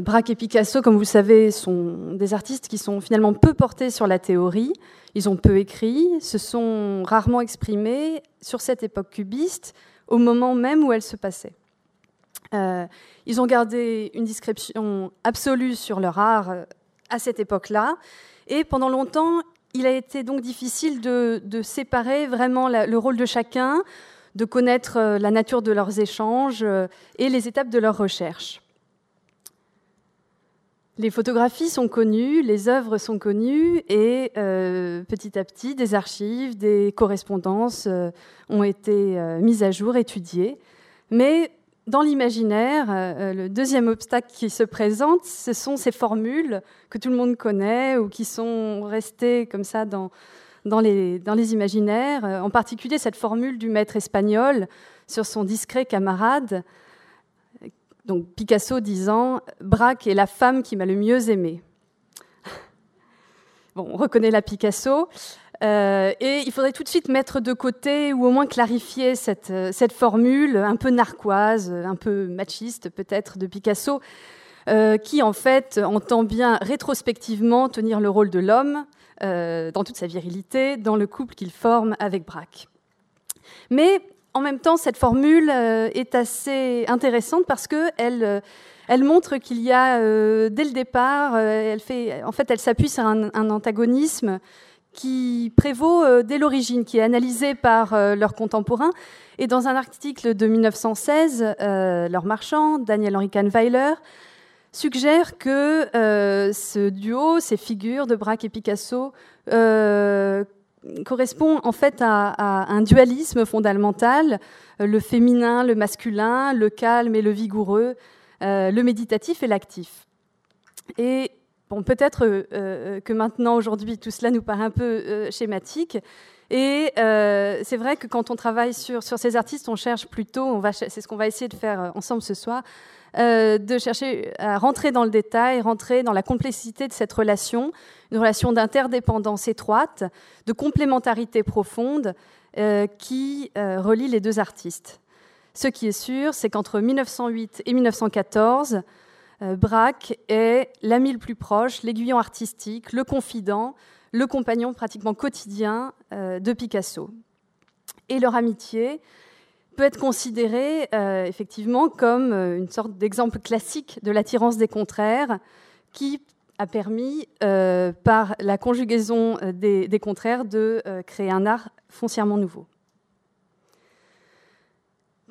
Braque et Picasso, comme vous le savez, sont des artistes qui sont finalement peu portés sur la théorie. Ils ont peu écrit, se sont rarement exprimés sur cette époque cubiste, au moment même où elle se passait. ils ont gardé une description absolue sur leur art à cette époque-là, et pendant longtemps, il a été donc difficile de, séparer vraiment le rôle de chacun, de connaître euh, la nature de leurs échanges euh, et les étapes de leur recherche. Les photographies sont connues, les œuvres sont connues et euh, petit à petit, des archives, des correspondances ont été mises à jour, étudiées. Mais dans l'imaginaire, euh, euh, le deuxième obstacle qui se présente, ce sont ces formules que tout le monde connaît ou qui sont restées comme ça dans, les, imaginaires, euh, en particulier cette formule du maître espagnol sur son discret camarade, donc Picasso disant Braque est la femme qui m'a le mieux aimé. Bon, on reconnaît la Picasso. Euh, et il faudrait tout de suite mettre de côté ou au moins clarifier cette, euh, cette formule un peu narquoise, un peu machiste peut-être de Picasso, euh, qui en fait entend bien rétrospectivement tenir le rôle de l'homme dans toute sa virilité dans le couple qu'il forme avec Braque. Mais en même temps, cette formule est assez intéressante parce qu'elle elle montre qu'il y a, dès le départ, elle fait, en fait, elle s'appuie sur un, antagonisme qui prévaut euh, dès l'origine, qui est analysé par euh, leurs contemporains. Et dans un article de 1916, euh, leur marchand, Daniel Henri Kahnweiler, suggère que ce duo, ces figures de Braque et Picasso, correspond en fait à, un dualisme fondamental, le féminin, le masculin, le calme et le vigoureux, le méditatif et l'actif. Et Bon, peut-être euh, euh, que maintenant, aujourd'hui, tout cela nous paraît un peu euh, schématique. Et c'est vrai que quand on travaille sur, sur ces artistes, on cherche plutôt, c'est ce qu'on va essayer de faire ensemble ce soir, de chercher à rentrer dans le détail, rentrer dans la complexité de cette relation, une relation d'interdépendance étroite, de complémentarité profonde qui relie les deux artistes. Ce qui est sûr, c'est qu'entre 1908 et 1914, euh, Braque est l'ami le plus proche, l'aiguillon artistique, le confident, le compagnon pratiquement quotidien euh, de Picasso. Et leur amitié peut être considérée euh, effectivement comme une sorte d'exemple classique de l'attirance des contraires qui a permis, par la conjugaison des contraires, de créer un art foncièrement nouveau.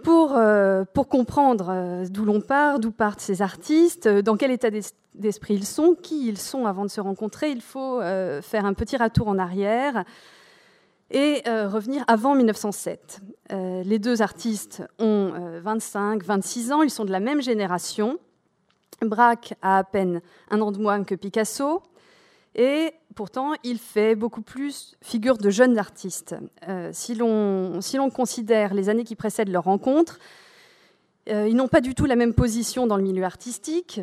Pour, euh, pour comprendre euh, d'où l'on part, d'où partent ces artistes, euh, dans quel état d'esprit ils sont, qui ils sont avant de se rencontrer, il faut faire un petit retour en arrière et revenir avant 1907. les deux artistes ont 25, 26 ans, ils sont de la même génération. Braque a à peine un an de moins que Picasso. Et pourtant, il fait beaucoup plus figure de jeune artiste. Euh, si l'on si considère les années qui précèdent leur rencontre, euh, ils n'ont pas du tout la même position dans le milieu artistique.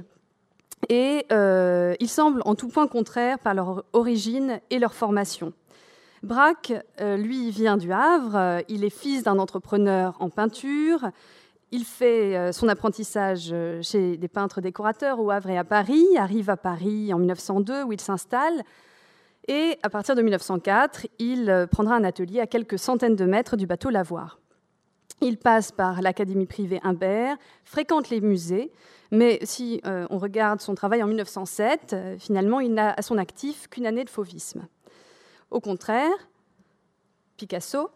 Et euh, ils semblent en tout point contraires par leur origine et leur formation. Braque, lui, vient du Havre. Il est fils d'un entrepreneur en peinture. Il fait euh, son apprentissage euh, chez des peintres décorateurs au Havre et à Paris, arrive à Paris en 1902 où il s'installe. Et à partir de 1904, il euh, prendra un atelier à quelques centaines de mètres du bateau Lavoir. Il passe par l'académie privée Imbert, fréquente les musées, mais si on regarde son travail en 1907, finalement, il n'a à son actif qu'une année de fauvisme. Au contraire, Picasso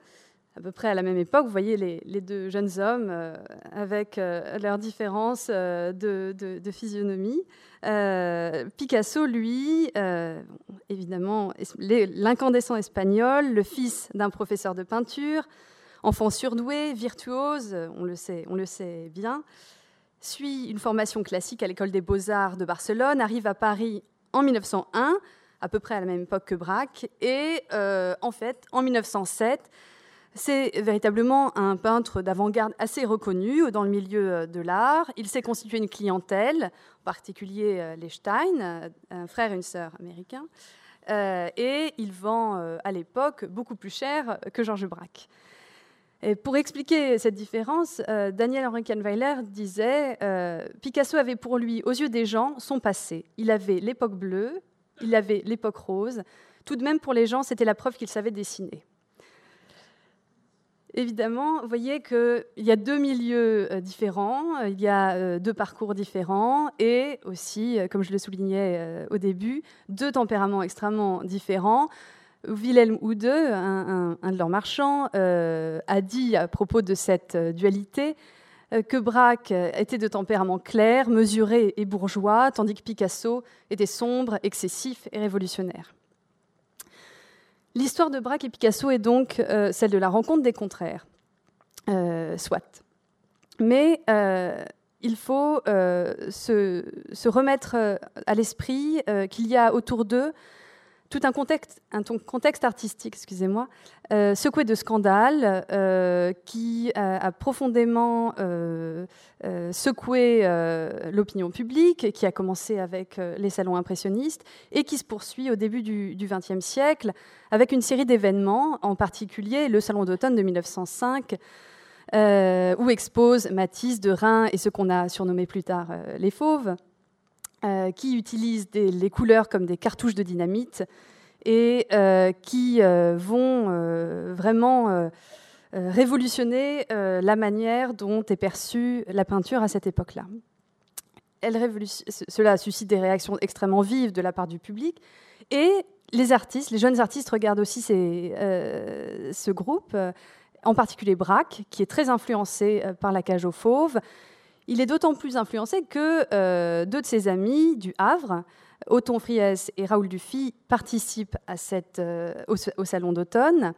à peu près à la même époque. Vous voyez les, deux jeunes hommes euh, avec euh, leurs différences euh, de, physionomie. Picasso, lui, évidemment, l'incandescent espagnol, le fils d'un professeur de peinture, enfant surdoué, virtuose, on le sait, on le sait bien, suit une formation classique à l'école des beaux-arts de Barcelone, arrive à Paris en 1901, à peu près à la même époque que Braque, et en fait, en 1907, c'est véritablement un peintre d'avant-garde assez reconnu dans le milieu euh, de l'art. Il s'est constitué une clientèle, en particulier euh, les Stein, euh, un frère et une sœur américains, et il vend à l'époque beaucoup plus cher que Georges Braque. Et pour expliquer cette différence, Daniel Henri Kahnweiler disait Picasso avait pour lui, aux yeux des gens, son passé. Il avait l'époque bleue, il avait l'époque rose. Tout de même, pour les gens, c'était la preuve qu'il savait dessiner. Évidemment, vous voyez qu'il y a deux milieux euh, différents, euh, il y a euh, deux parcours différents et aussi, comme je le soulignais au début, deux tempéraments extrêmement différents. Wilhelm Oude, un, de leurs marchands, a dit à propos de cette dualité que Braque était de tempérament clair, mesuré et bourgeois, tandis que Picasso était sombre, excessif et révolutionnaire. L'histoire de Braque et Picasso est donc euh, celle de la rencontre des contraires, euh, soit. Mais euh, il faut se, remettre à l'esprit qu'il y a autour d'eux tout un contexte, artistique, excusez-moi, euh, secoué de scandales, euh, qui a, profondément euh, secoué l'opinion publique, qui a commencé avec les salons impressionnistes et qui se poursuit au début du XXe siècle avec une série d'événements, en particulier le salon d'automne de 1905. où expose Matisse, de Rhin et ce qu'on a surnommé plus tard les Fauves, euh, qui utilisent les couleurs comme des cartouches de dynamite et euh, qui euh, vont vraiment révolutionner la manière dont est perçue la peinture à cette époque-là. Cela suscite des réactions extrêmement vives de la part du public et les artistes, les jeunes artistes regardent aussi ce groupe, en particulier Braque, qui est très influencé par la cage aux fauves, il est d'autant plus influencé que euh, deux de ses amis du Havre, Othon Friès et Raoul Dufy, participent euh, au, Salon d'automne.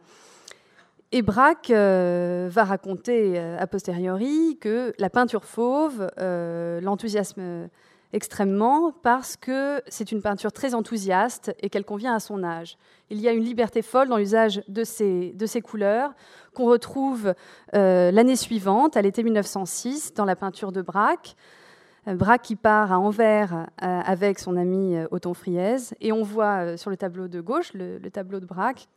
Et Braque euh, va raconter a posteriori que la peinture fauve l'enthousiasme extrêmement parce que c'est une peinture très enthousiaste et qu'elle convient à son âge. Il y a une liberté folle dans l'usage de ces, de ces couleurs qu'on retrouve euh, l'année suivante, à l'été 1906, dans la peinture de Braque. Euh, Braque qui part à Anvers euh, avec son ami Othon Friez. Et on voit sur le tableau de gauche, le, le tableau de Braque,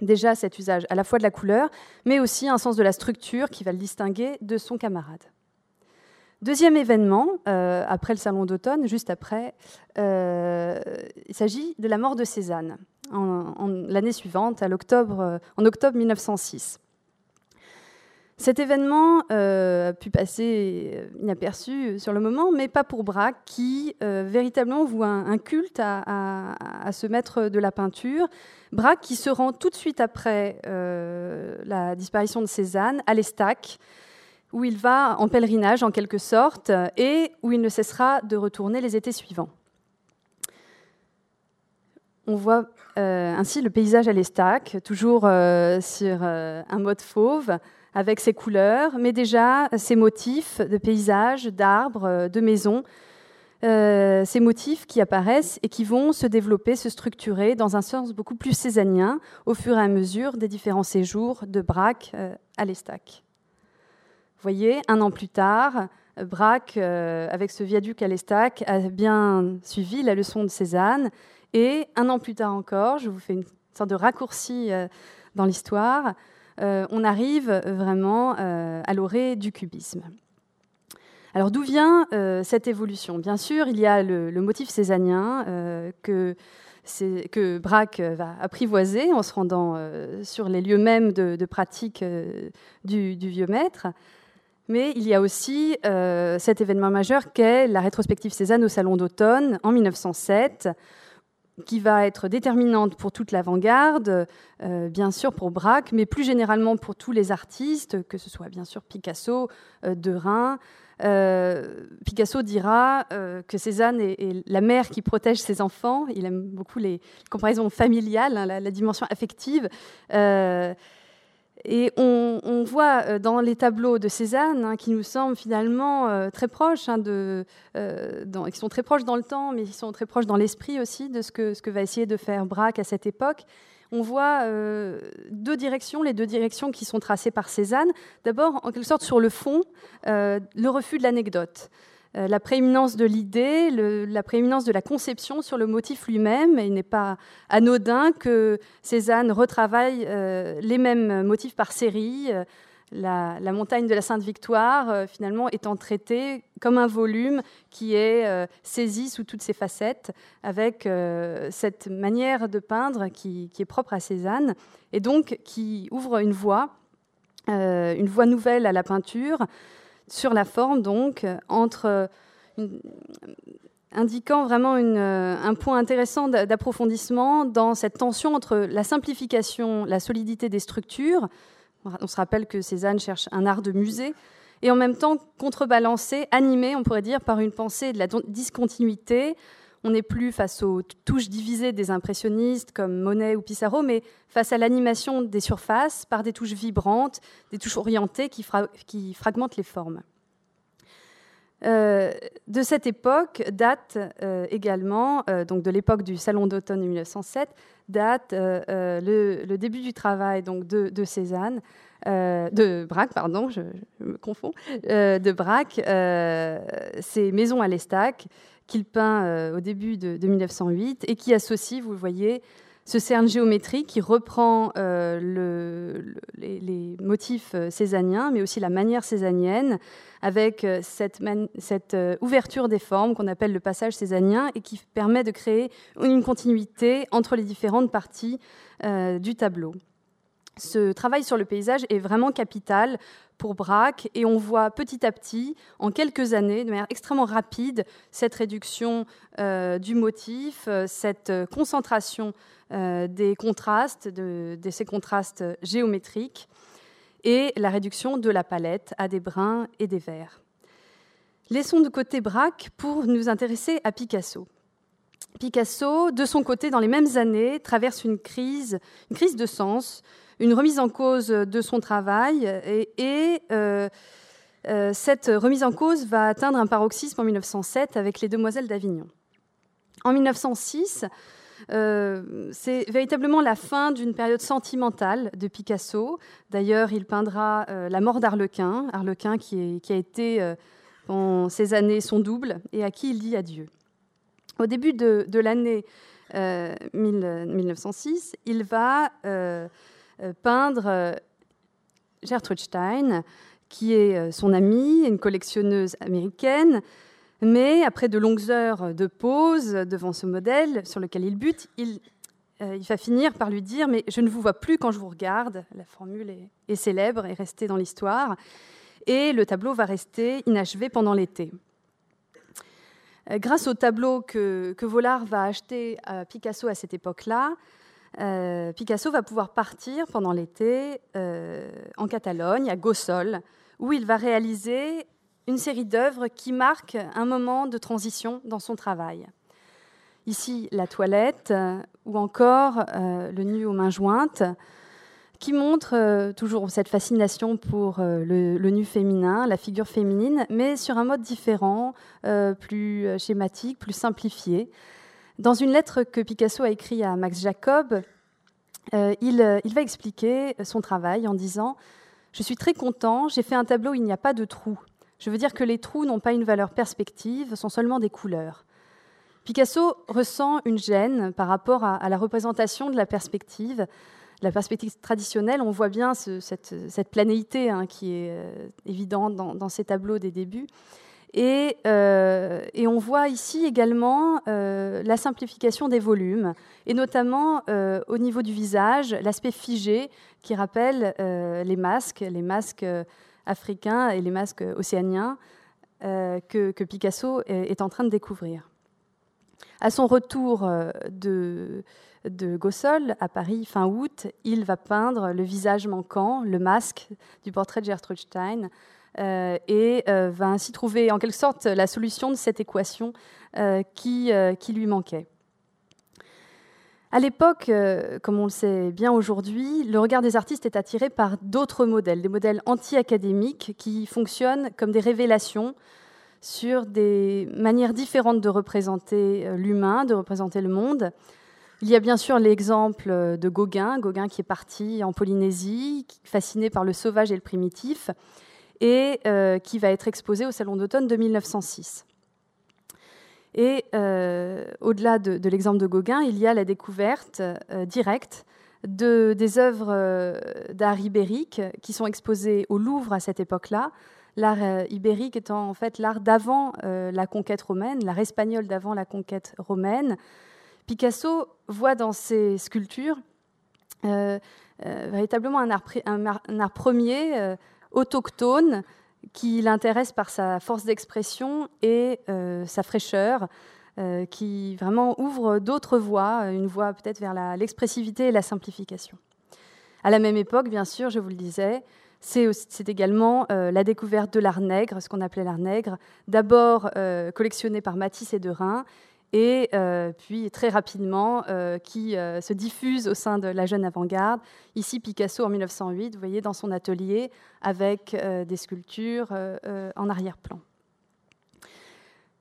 déjà cet usage à la fois de la couleur, mais aussi un sens de la structure qui va le distinguer de son camarade. Deuxième événement, euh, après le salon d'automne, juste après, euh, il s'agit de la mort de Cézanne, l'année suivante, en octobre 1906. Cet événement euh, a pu passer inaperçu sur le moment, mais pas pour Braque, qui véritablement voit un, culte à, à, ce maître de la peinture. Braque qui se rend tout de suite après la disparition de Cézanne à l'Estac, où il va en pèlerinage en quelque sorte et où il ne cessera de retourner les étés suivants. On voit euh, ainsi le paysage à l'estac, toujours euh, sur euh, un mode fauve, avec ses couleurs, mais déjà ses motifs de paysages, d'arbres, de maisons, ces motifs qui apparaissent et qui vont se développer, se structurer dans un sens beaucoup plus césanien au fur et à mesure des différents séjours de Braque à l'estac voyez, un an plus tard, Braque, euh, avec ce viaduc à l'Estac, a bien suivi la leçon de Cézanne. Et un an plus tard encore, je vous fais une sorte de raccourci euh, dans l'histoire, euh, on arrive vraiment à l'orée du cubisme. Alors d'où vient cette évolution? Bien sûr, il y a le, motif cézannien que, que Braque va apprivoiser en se rendant sur les lieux mêmes de, pratique du, vieux maître. Mais il y a aussi euh, cet événement majeur qu'est la rétrospective Cézanne au Salon d'automne en 1907, qui va être déterminante pour toute l'avant-garde, euh, bien sûr pour Braque, mais plus généralement pour tous les artistes, que ce soit bien sûr Picasso, euh, Derain. Picasso dira que Cézanne est, la mère qui protège ses enfants. Il aime beaucoup les comparaisons familiales, hein, la, dimension affective. Et on, voit euh, dans les tableaux de Cézanne, hein, qui nous semblent finalement euh, très proches, hein, euh, qui sont très proches dans le temps, mais qui sont très proches dans l'esprit aussi de ce que, ce que va essayer de faire Braque à cette époque. On voit deux directions, les deux directions qui sont tracées par Cézanne. D'abord, en quelque sorte, sur le fond, le refus de l'anecdote. Euh, la prééminence de l'idée, la prééminence de la conception sur le motif lui-même. Il n'est pas anodin que Cézanne retravaille euh, les mêmes motifs par série, la, montagne de la Sainte-Victoire, euh, finalement, étant traitée comme un volume qui est euh, saisi sous toutes ses facettes, avec euh, cette manière de peindre qui, est propre à Cézanne, et donc qui ouvre une voie, une voie nouvelle à la peinture, sur la forme, donc, entre indiquant vraiment un point intéressant d'approfondissement dans cette tension entre la simplification, la solidité des structures, on se rappelle que Cézanne cherche un art de musée, et en même temps contrebalancé, animé, on pourrait dire, par une pensée de la discontinuité. On n'est plus face aux touches divisées des impressionnistes comme Monet ou Pissarro, mais face à l'animation des surfaces par des touches vibrantes, des touches orientées qui, fragmentent les formes. Euh, de cette époque date euh, également, euh, donc de l'époque du Salon d'automne de 1907, date le, début du travail donc de, Cézanne, de Braque, pardon, je, me confonds, de Braque, ces maisons à l'Estac qu'il peint au début de, 1908 et qui associe, vous le voyez, ce cerne géométrique qui reprend le, les, motifs cézanniens, mais aussi la manière cézannienne, avec euh, cette, euh, ouverture des formes qu'on appelle le passage cézannien et qui permet de créer une continuité entre les différentes parties euh, du tableau. Ce travail sur le paysage est vraiment capital pour Braque et on voit petit à petit, en quelques années, de manière extrêmement rapide, cette réduction du motif, cette concentration des contrastes, de, ces contrastes géométriques et la réduction de la palette à des bruns et des verts. Laissons de côté Braque pour nous intéresser à Picasso. Picasso, de son côté, dans les mêmes années, traverse une crise, une crise de sens, une remise en cause de son travail, et, euh, euh, cette remise en cause va atteindre un paroxysme en 1907 avec Les Demoiselles d'Avignon. En 1906, euh, c'est véritablement la fin d'une période sentimentale de Picasso. D'ailleurs, il peindra la mort d'Arlequin, Arlequin qui, a été en ces années son double et à qui il dit adieu. Au début de, l'année 1906, il va peindre Gertrude Stein, qui est son amie, une collectionneuse américaine, mais après de longues heures de pause devant ce modèle sur lequel il bute, il, euh, va finir par lui dire Mais je ne vous vois plus quand je vous regarde. La formule est, célèbre et restée dans l'histoire. Et le tableau va rester inachevé pendant l'été. Euh, grâce au tableau que, que va acheter à Picasso à cette époque-là, euh, Picasso va pouvoir partir pendant l'été en Catalogne, à Gossol, où il va réaliser une série d'œuvres qui marquent un moment de transition dans son travail. Ici, la toilette, euh, ou encore euh, le nu aux mains jointes, qui montre euh, toujours cette fascination pour le, nu féminin, la figure féminine, mais sur un mode différent, plus schématique, plus simplifié. Dans une lettre que Picasso a écrite à Max Jacob, il, il va expliquer son travail en disant Je suis très content, j'ai fait un tableau où il n'y a pas de trous. Je veux dire que les trous n'ont pas une valeur perspective, sont seulement des couleurs. Picasso ressent une gêne par rapport à, la représentation de la perspective. La perspective traditionnelle, on voit bien cette, planéité hein, qui est euh, évidente dans, ces tableaux des débuts. Et, euh, on voit ici également euh, la simplification des volumes, et notamment au niveau du visage, l'aspect figé qui rappelle les masques, les masques africains et les masques océaniens euh, que, Picasso est, en train de découvrir. À son retour euh, de, de Gossol à Paris fin août, il va peindre le visage manquant, le masque du portrait de Gertrude Stein, euh, et va ainsi trouver en quelque sorte la solution de cette équation qui, qui lui manquait. À l'époque, euh, comme on le sait bien aujourd'hui, le regard des artistes est attiré par d'autres modèles, des modèles anti-académiques qui fonctionnent comme des révélations sur des manières différentes de représenter euh, l'humain, de représenter le monde. Il y a bien sûr l'exemple de Gauguin, Gauguin qui est parti en Polynésie, fasciné par le sauvage et le primitif, et euh, qui va être exposé au Salon d'automne de 1906. Et euh, au-delà de, l'exemple de Gauguin, il y a la découverte euh, directe de, des œuvres d'art ibérique qui sont exposées au Louvre à cette époque-là. L'art ibérique étant en fait l'art d'avant la conquête romaine, l'art espagnol d'avant la conquête romaine. Picasso voit dans ses sculptures véritablement un art premier, autochtone, qui l'intéresse par sa force d'expression et sa fraîcheur. Euh, qui vraiment ouvre d'autres voies, une voie peut-être vers l'expressivité et la simplification. À la même époque, bien sûr, je vous le disais, c'est également euh, la découverte de l'art nègre, ce qu'on appelait l'art nègre, d'abord euh, collectionné par Matisse et Derain, et puis très rapidement qui se diffuse au sein de la jeune avant-garde. Ici, Picasso en 1908, vous voyez, dans son atelier, avec des sculptures en arrière-plan.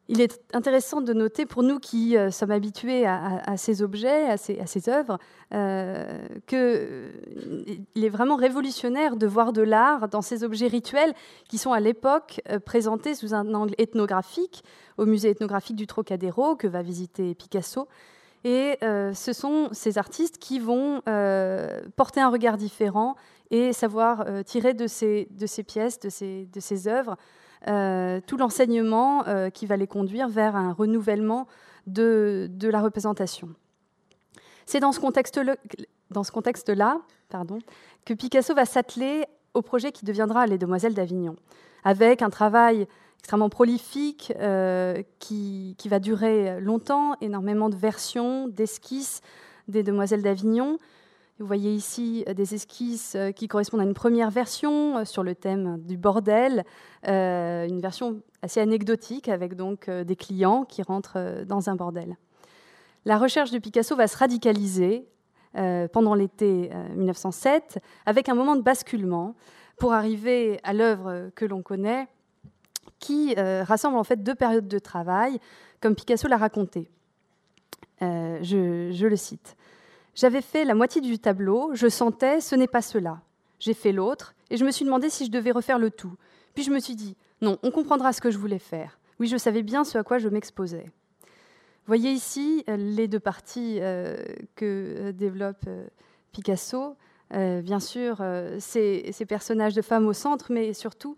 Il est intéressant de noter, pour nous qui euh, sommes habitués à, ces objets, à ces, œuvres, euh, qu'il euh, est vraiment révolutionnaire de voir de l'art dans ces objets rituels qui sont à l'époque présentés sous un angle ethnographique au musée ethnographique du Trocadéro que va visiter Picasso. Et ce sont ces artistes qui vont porter un regard différent et savoir tirer de ces, pièces, de ces, œuvres, tout l'enseignement euh, qui va les conduire vers un renouvellement de, la représentation. C'est dans ce contexte-là contexte que Picasso va s'atteler au projet qui deviendra Les Demoiselles d'Avignon, avec un travail extrêmement prolifique euh, qui, va durer longtemps, énormément de versions, d'esquisses des Demoiselles d'Avignon, vous voyez ici euh, des esquisses euh, qui correspondent à une première version euh, sur le thème du bordel, une version assez anecdotique avec donc des clients qui rentrent dans un bordel. La recherche de Picasso va se radicaliser pendant l'été 1907 avec un moment de basculement pour arriver à l'œuvre que l'on connaît qui rassemble en fait deux périodes de travail comme Picasso l'a raconté. je, le cite. J'avais fait la moitié du tableau, je sentais ce n'est pas cela. J'ai fait l'autre et je me suis demandé si je devais refaire le tout. Puis je me suis dit non, on comprendra ce que je voulais faire. Oui, je savais bien ce à quoi je m'exposais. Voyez ici euh, les deux parties euh, que euh, développe Picasso. bien sûr, ces, personnages de femmes au centre, mais surtout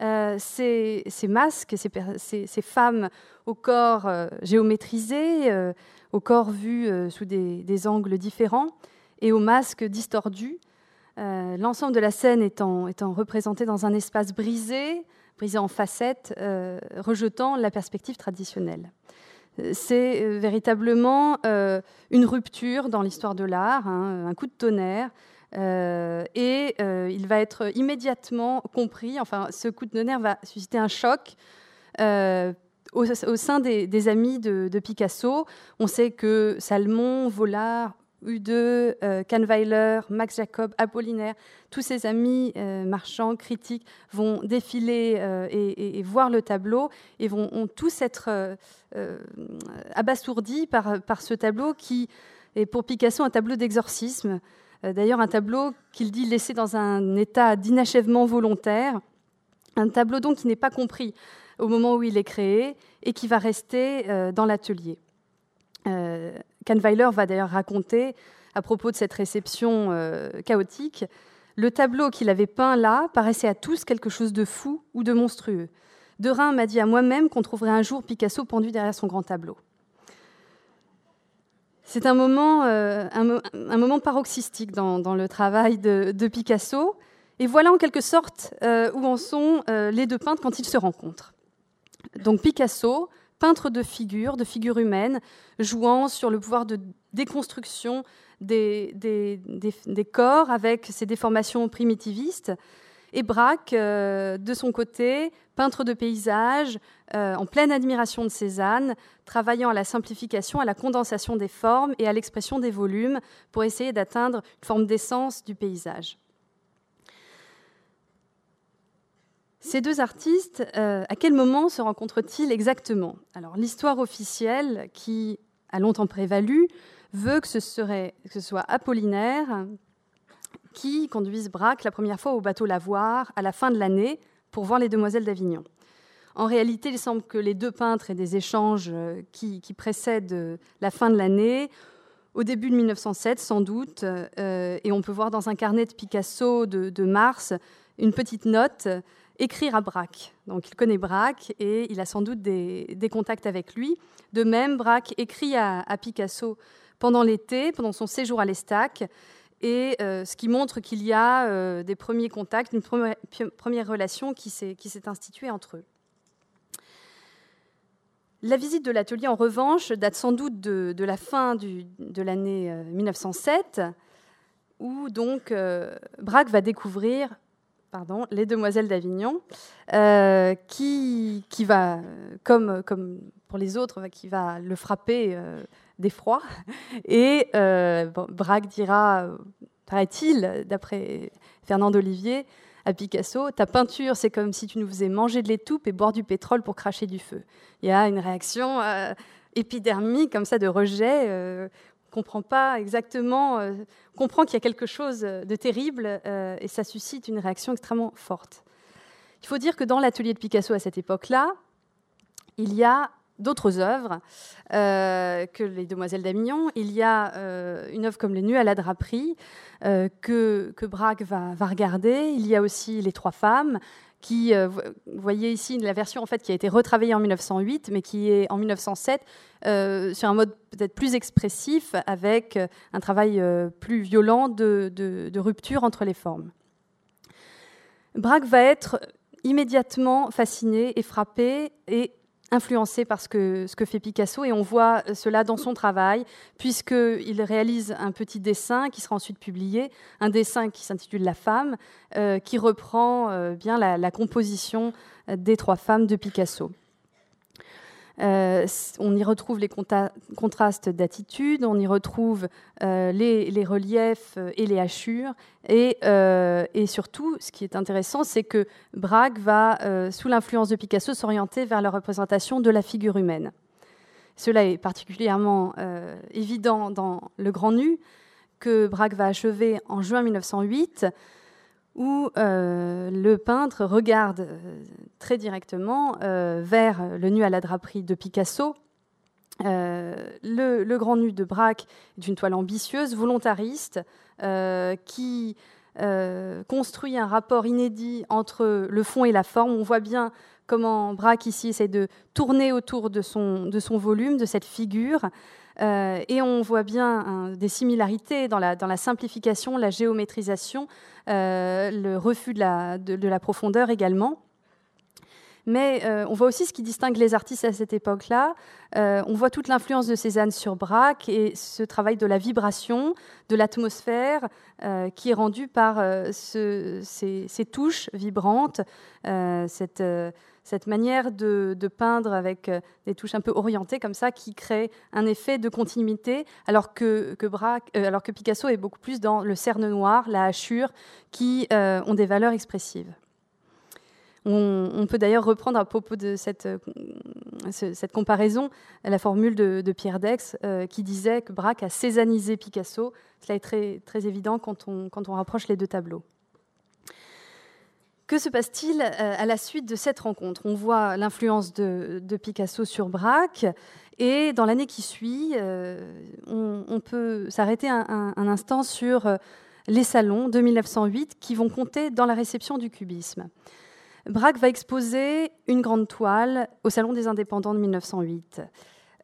ces, masques, ces, ces, femmes au corps géométrisé, au corps vu euh, sous des, angles différents et au masque distordu. Euh, l'ensemble de la scène étant, étant représenté dans un espace brisé, brisé en facettes, euh, rejetant la perspective traditionnelle. C'est véritablement une rupture dans l'histoire de l'art, hein, un coup de tonnerre, et il va être immédiatement compris, enfin ce coup de tonnerre va susciter un choc au, sein des, amis de, Picasso, on sait que Salmon, Vollard, U2, euh, Kahnweiler, Max Jacob, Apollinaire, tous ces amis euh, marchands, critiques vont défiler euh, et, voir le tableau et vont tous être abasourdis par, par ce tableau qui est pour Picasso un tableau d'exorcisme. D'ailleurs, un tableau qu'il dit laissé dans un état d'inachèvement volontaire, un tableau donc qui n'est pas compris au moment où il est créé et qui va rester euh, dans l'atelier. Euh, Kahnweiler va d'ailleurs raconter, à propos de cette réception euh, chaotique, le tableau qu'il avait peint là paraissait à tous quelque chose de fou ou de monstrueux. Derain m'a dit à moi-même qu'on trouverait un jour Picasso pendu derrière son grand tableau. C'est un moment, paroxystique dans, le travail de, Picasso. Et voilà en quelque sorte où en sont les deux peintres quand ils se rencontrent. Donc Picasso, peintre de figures, de figures humaines, jouant sur le pouvoir de déconstruction des, corps avec ses déformations primitivistes. Et Braque, euh, de son côté, peintre de paysages, euh, en pleine admiration de Cézanne, travaillant à la simplification, à la condensation des formes et à l'expression des volumes pour essayer d'atteindre une forme d'essence du paysage. Ces deux artistes, euh, à quel moment se rencontrent-ils exactement? Alors, l'histoire officielle, qui a longtemps prévalu, veut que ce, serait, soit Apollinaire qui conduise Braque la première fois au bateau Lavoir à la fin de l'année pour voir les demoiselles d'Avignon. En réalité, il semble que les deux peintres aient des échanges euh, qui, précèdent euh, la fin de l'année, au début de 1907 sans doute, et on peut voir dans un carnet de Picasso de, mars une petite note écrire à Braque. Donc il connaît Braque et il a sans doute des, contacts avec lui. De même, Braque écrit à, Picasso pendant l'été, pendant son séjour à l'Estac, et ce qui montre qu'il y a des premiers contacts, une première relation qui s'est instituée entre eux. La visite de l'atelier, en revanche, date sans doute de, la fin de l'année 1907, euh, où donc euh, Braque va découvrir pardon, les Demoiselles d'Avignon, euh, qui, va, comme, pour les autres, qui va le frapper d'effroi. Et Braque dira, paraît-il, d'après Fernand Olivier, à Picasso, ta peinture, c'est comme si tu nous faisais manger de l'étoupe et boire du pétrole pour cracher du feu. Il y a une réaction euh, épidermique, comme ça, de rejet. Euh, comprend pas exactement, euh, comprend qu'il y a quelque chose de terrible et ça suscite une réaction extrêmement forte. Il faut dire que dans l'atelier de Picasso à cette époque-là, il y a d'autres œuvres euh, que les Demoiselles d'Avignon. Il y a euh, une œuvre comme Les Nues à la draperie euh, que, que Braque va, va, regarder. Il y a aussi Les Trois Femmes qui, vous voyez ici la version en fait qui a été retravaillée en 1908, mais qui est en 1907 sur un mode peut-être plus expressif, avec un travail plus violent de, de, de rupture entre les formes. Braque va être immédiatement fasciné et frappé et influencé par ce que, fait Picasso et on voit cela dans son travail puisqu'il réalise un petit dessin qui sera ensuite publié, un dessin qui s'intitule La femme, euh, qui reprend euh, bien la, composition des trois femmes de Picasso. Euh, on y retrouve les contrastes d'attitude, on y retrouve euh, les, reliefs euh, et les hachures. Et, surtout, ce qui est intéressant, c'est que Braque va, sous l'influence de Picasso, s'orienter vers la représentation de la figure humaine. Cela est particulièrement évident dans Le Grand Nu, que Braque va achever en juin 1908 où euh, le peintre regarde euh, très directement euh, vers le nu à la draperie de Picasso. Le, grand nu de Braque est une toile ambitieuse, volontariste, qui construit un rapport inédit entre le fond et la forme. On voit bien comment Braque ici essaie de tourner autour de son, de son volume, de cette figure. Euh, et on voit bien hein, des similarités dans la, simplification, la géométrisation, euh, le refus de la, de, la, profondeur également. Mais euh, on voit aussi ce qui distingue les artistes à cette époque-là. on voit toute l'influence de Cézanne sur Braque et ce travail de la vibration, de l'atmosphère, qui est rendu par ce, ces, ces, touches vibrantes, cette cette manière de, peindre avec euh, des touches un peu orientées comme ça, qui crée un effet de continuité, alors que, euh, Picasso est beaucoup plus dans le cerne noir, la hachure, qui euh, ont des valeurs expressives. On, peut d'ailleurs reprendre à propos de cette, comparaison la formule de, Pierre Dex qui disait que Braque a césanisé Picasso. Cela est très, très évident quand quand on rapproche les deux tableaux. Que se passe-t-il euh, à la suite de cette rencontre? On voit l'influence de, Picasso sur Braque, et dans l'année qui suit, euh, on, peut s'arrêter un, instant sur euh, les salons de 1908 qui vont compter dans la réception du cubisme. Braque va exposer une grande toile au Salon des Indépendants de 1908.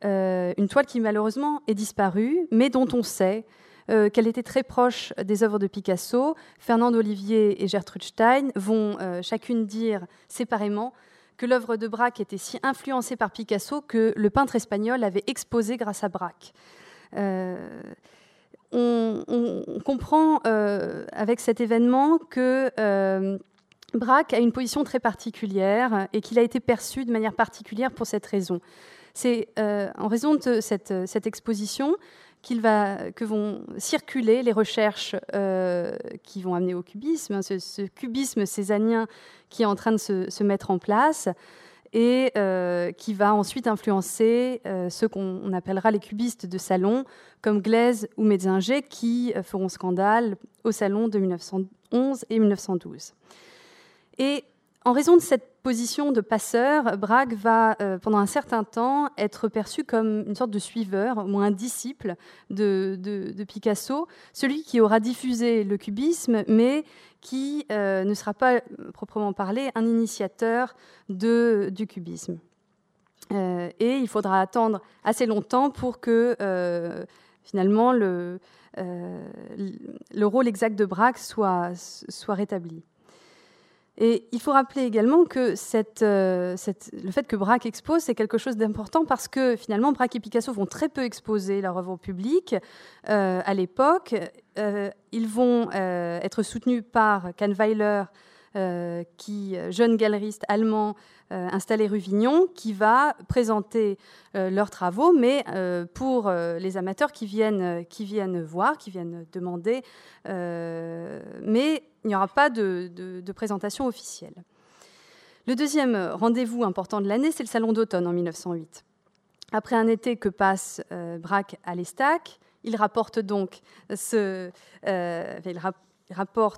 une toile qui malheureusement est disparue, mais dont on sait euh, qu'elle était très proche des œuvres de Picasso. Fernand Olivier et Gertrude Stein vont euh, chacune dire séparément que l'œuvre de Braque était si influencée par Picasso que le peintre espagnol avait exposé grâce à Braque. Euh, on, comprend avec cet événement que Braque a une position très particulière et qu'il a été perçu de manière particulière pour cette raison. C'est en raison de cette exposition que vont circuler les recherches euh, qui vont amener au cubisme, hein, ce, cubisme césanien qui est en train de se, mettre en place et euh, qui va ensuite influencer euh, ceux qu'on appellera les cubistes de salon, comme Glaise ou Metzinger, qui feront scandale au salon de 1911 et 1912. Et en raison de cette position de passeur, Braque va, euh, pendant un certain temps, être perçu comme une sorte de suiveur, moins un disciple de, Picasso, celui qui aura diffusé le cubisme, mais qui euh, ne sera pas, proprement parlé, un initiateur du cubisme. Euh, et il faudra attendre assez longtemps pour que, finalement, le, le, rôle exact de Braque soit rétabli. Et il faut rappeler également que euh, le fait que Braque expose, c'est quelque chose d'important parce que finalement, Braque et Picasso vont très peu exposer leur œuvre au public euh, à l'époque. Euh, ils vont être soutenus par Kahnweiler, jeune galeriste allemand installé rue Vignon, qui va présenter leurs travaux, mais pour les amateurs qui viennent, qui viennent voir, qui viennent demander. mais il n'y aura pas de, présentation officielle. Le deuxième rendez-vous important de l'année, c'est le Salon d'automne en 1908. Après un été que passe euh, Braque à l'Estac, il rapporte donc euh,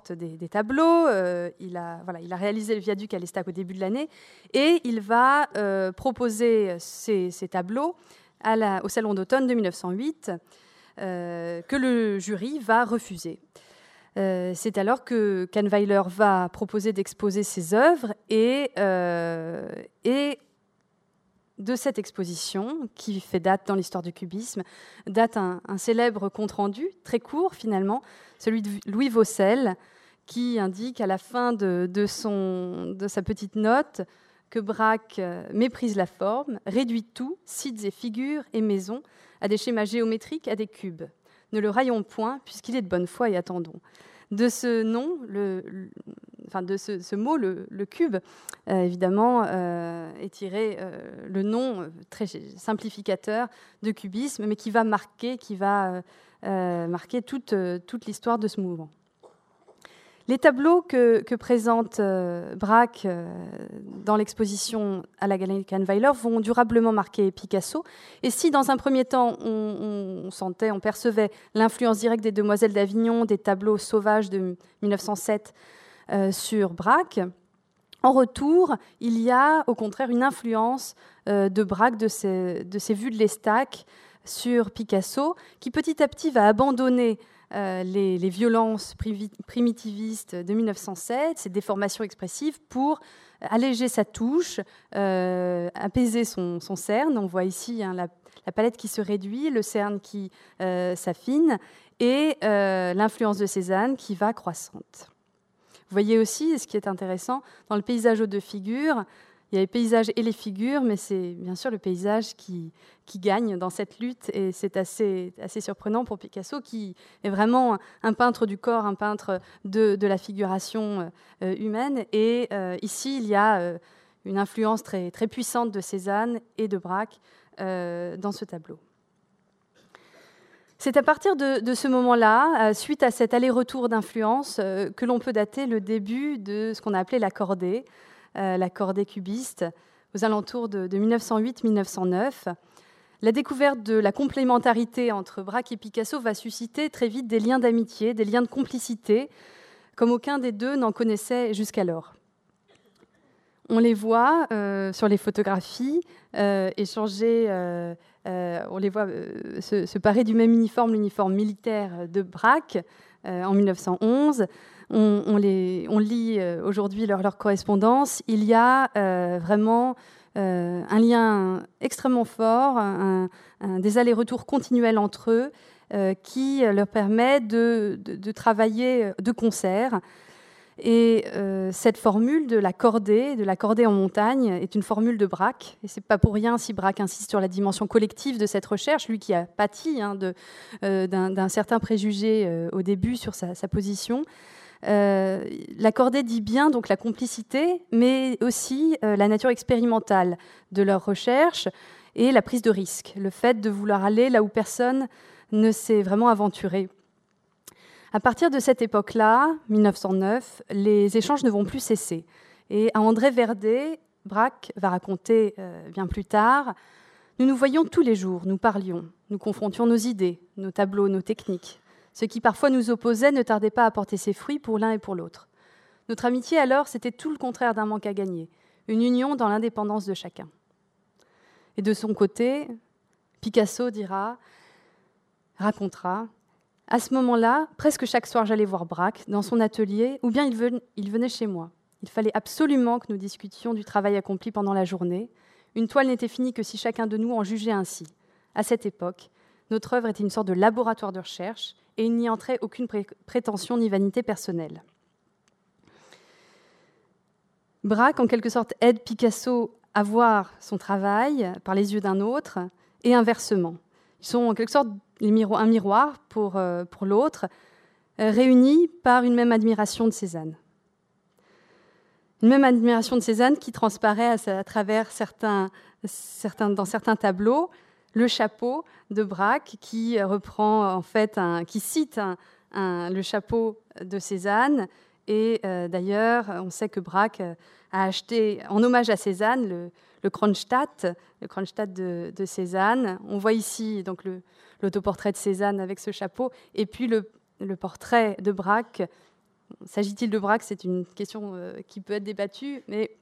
des, tableaux. Euh, il, a, réalisé le viaduc à l'Estac au début de l'année et il va proposer ces, tableaux au Salon d'automne de 1908 que le jury va refuser. Euh, c'est alors que Kahnweiler va proposer d'exposer ses œuvres et, euh, et de cette exposition, qui fait date dans l'histoire du cubisme, date un, célèbre compte-rendu, très court finalement, celui de Louis Vaucel, qui indique à la fin de sa petite note que Braque euh, méprise la forme, réduit tout, sites et figures et maisons, à des schémas géométriques, à des cubes. Ne le raillons point, puisqu'il est de bonne foi et attendons. De ce nom, enfin de ce, mot, le, cube, euh, évidemment, euh, est tiré euh, le nom très simplificateur de cubisme, mais qui va marquer, qui va, marquer toute, toute l'histoire de ce mouvement. Les tableaux que, présente euh, Braque euh, dans l'exposition à la Galerie Kahnweiler vont durablement marquer Picasso. Et si dans un premier temps on, sentait, on percevait l'influence directe des Demoiselles d'Avignon, des tableaux sauvages de 1907 euh, sur Braque, en retour, il y a au contraire une influence de Braque, de ses, de ses vues de l'Estac sur Picasso, qui petit à petit va abandonner euh, les, violences primitivistes de 1907, ces déformations expressives, pour alléger sa touche, euh, apaiser son, cerne. On voit ici hein, la, palette qui se réduit, le cerne qui euh, s'affine, et l'influence de Cézanne qui va croissante. Vous voyez aussi, ce qui est intéressant, dans le paysage aux deux figures, il y a les paysages et les figures, mais c'est bien sûr le paysage qui, gagne dans cette lutte. Et c'est assez, surprenant pour Picasso, qui est vraiment un peintre du corps, un peintre de, la figuration euh, humaine. Et euh, ici, il y a euh, une influence très, puissante de Cézanne et de Braque dans ce tableau. C'est à partir de, ce moment-là, suite à cet aller-retour d'influence, que l'on peut dater le début de ce qu'on a appelé la cordée. Euh, la cordée cubiste, aux alentours de, 1908-1909. La découverte de la complémentarité entre Braque et Picasso va susciter très vite des liens d'amitié, des liens de complicité, comme aucun des deux n'en connaissait jusqu'alors. On les voit euh, sur les photographies euh, échanger, on les voit se, parer du même uniforme, l'uniforme militaire de Braque en 1911 on, les, on lit euh, aujourd'hui leur, correspondance, il y a euh, vraiment euh, un lien extrêmement fort, des allers-retours continuels entre eux qui leur permet de, travailler de concert. Et cette formule de la cordée, de la en montagne, est une formule de Braque. Et c'est pas pour rien si Braque insiste sur la dimension collective de cette recherche, lui qui a pâti hein, d'un certain préjugé au début sur sa position. Euh, L'accorder dit bien donc la complicité, mais aussi euh, la nature expérimentale de leur recherche et la prise de risque, le fait de vouloir aller là où personne ne s'est vraiment aventuré. À partir de cette époque-là, 1909, les échanges ne vont plus cesser. Et à André Verdet, Braque va raconter euh, bien plus tard, nous nous voyions tous les jours, nous parlions, nous confrontions nos idées, nos tableaux, nos techniques. Ce qui parfois nous opposait ne tardait pas à porter ses fruits pour l'un et pour l'autre. Notre amitié alors, c'était tout le contraire d'un manque à gagner, une union dans l'indépendance de chacun. Et de son côté, Picasso dira, racontera, à ce moment-là, presque chaque soir, j'allais voir Braque dans son atelier, ou bien il venait chez moi. Il fallait absolument que nous discutions du travail accompli pendant la journée. Une toile n'était finie que si chacun de nous en jugeait ainsi. À cette époque, notre œuvre était une sorte de laboratoire de recherche et il n'y entrait aucune prétention ni vanité personnelle. Braque, en quelque sorte, aide Picasso à voir son travail par les yeux d'un autre et inversement. Ils sont en quelque sorte un miroir pour, euh, l'autre, euh, réunis par une même admiration de Cézanne. Une même admiration de Cézanne qui transparaît à, travers dans certains tableaux, le chapeau de Braque qui reprend en fait, un, qui cite le chapeau de Cézanne. Et euh, d'ailleurs, on sait que Braque a acheté, en hommage à Cézanne, le, le Kronstadt, le Kronstadt de, de, Cézanne. On voit ici donc l'autoportrait de Cézanne avec ce chapeau, et puis le, le portrait de Braque. S'agit-il de Braque? C'est une question euh, qui peut être débattue, mais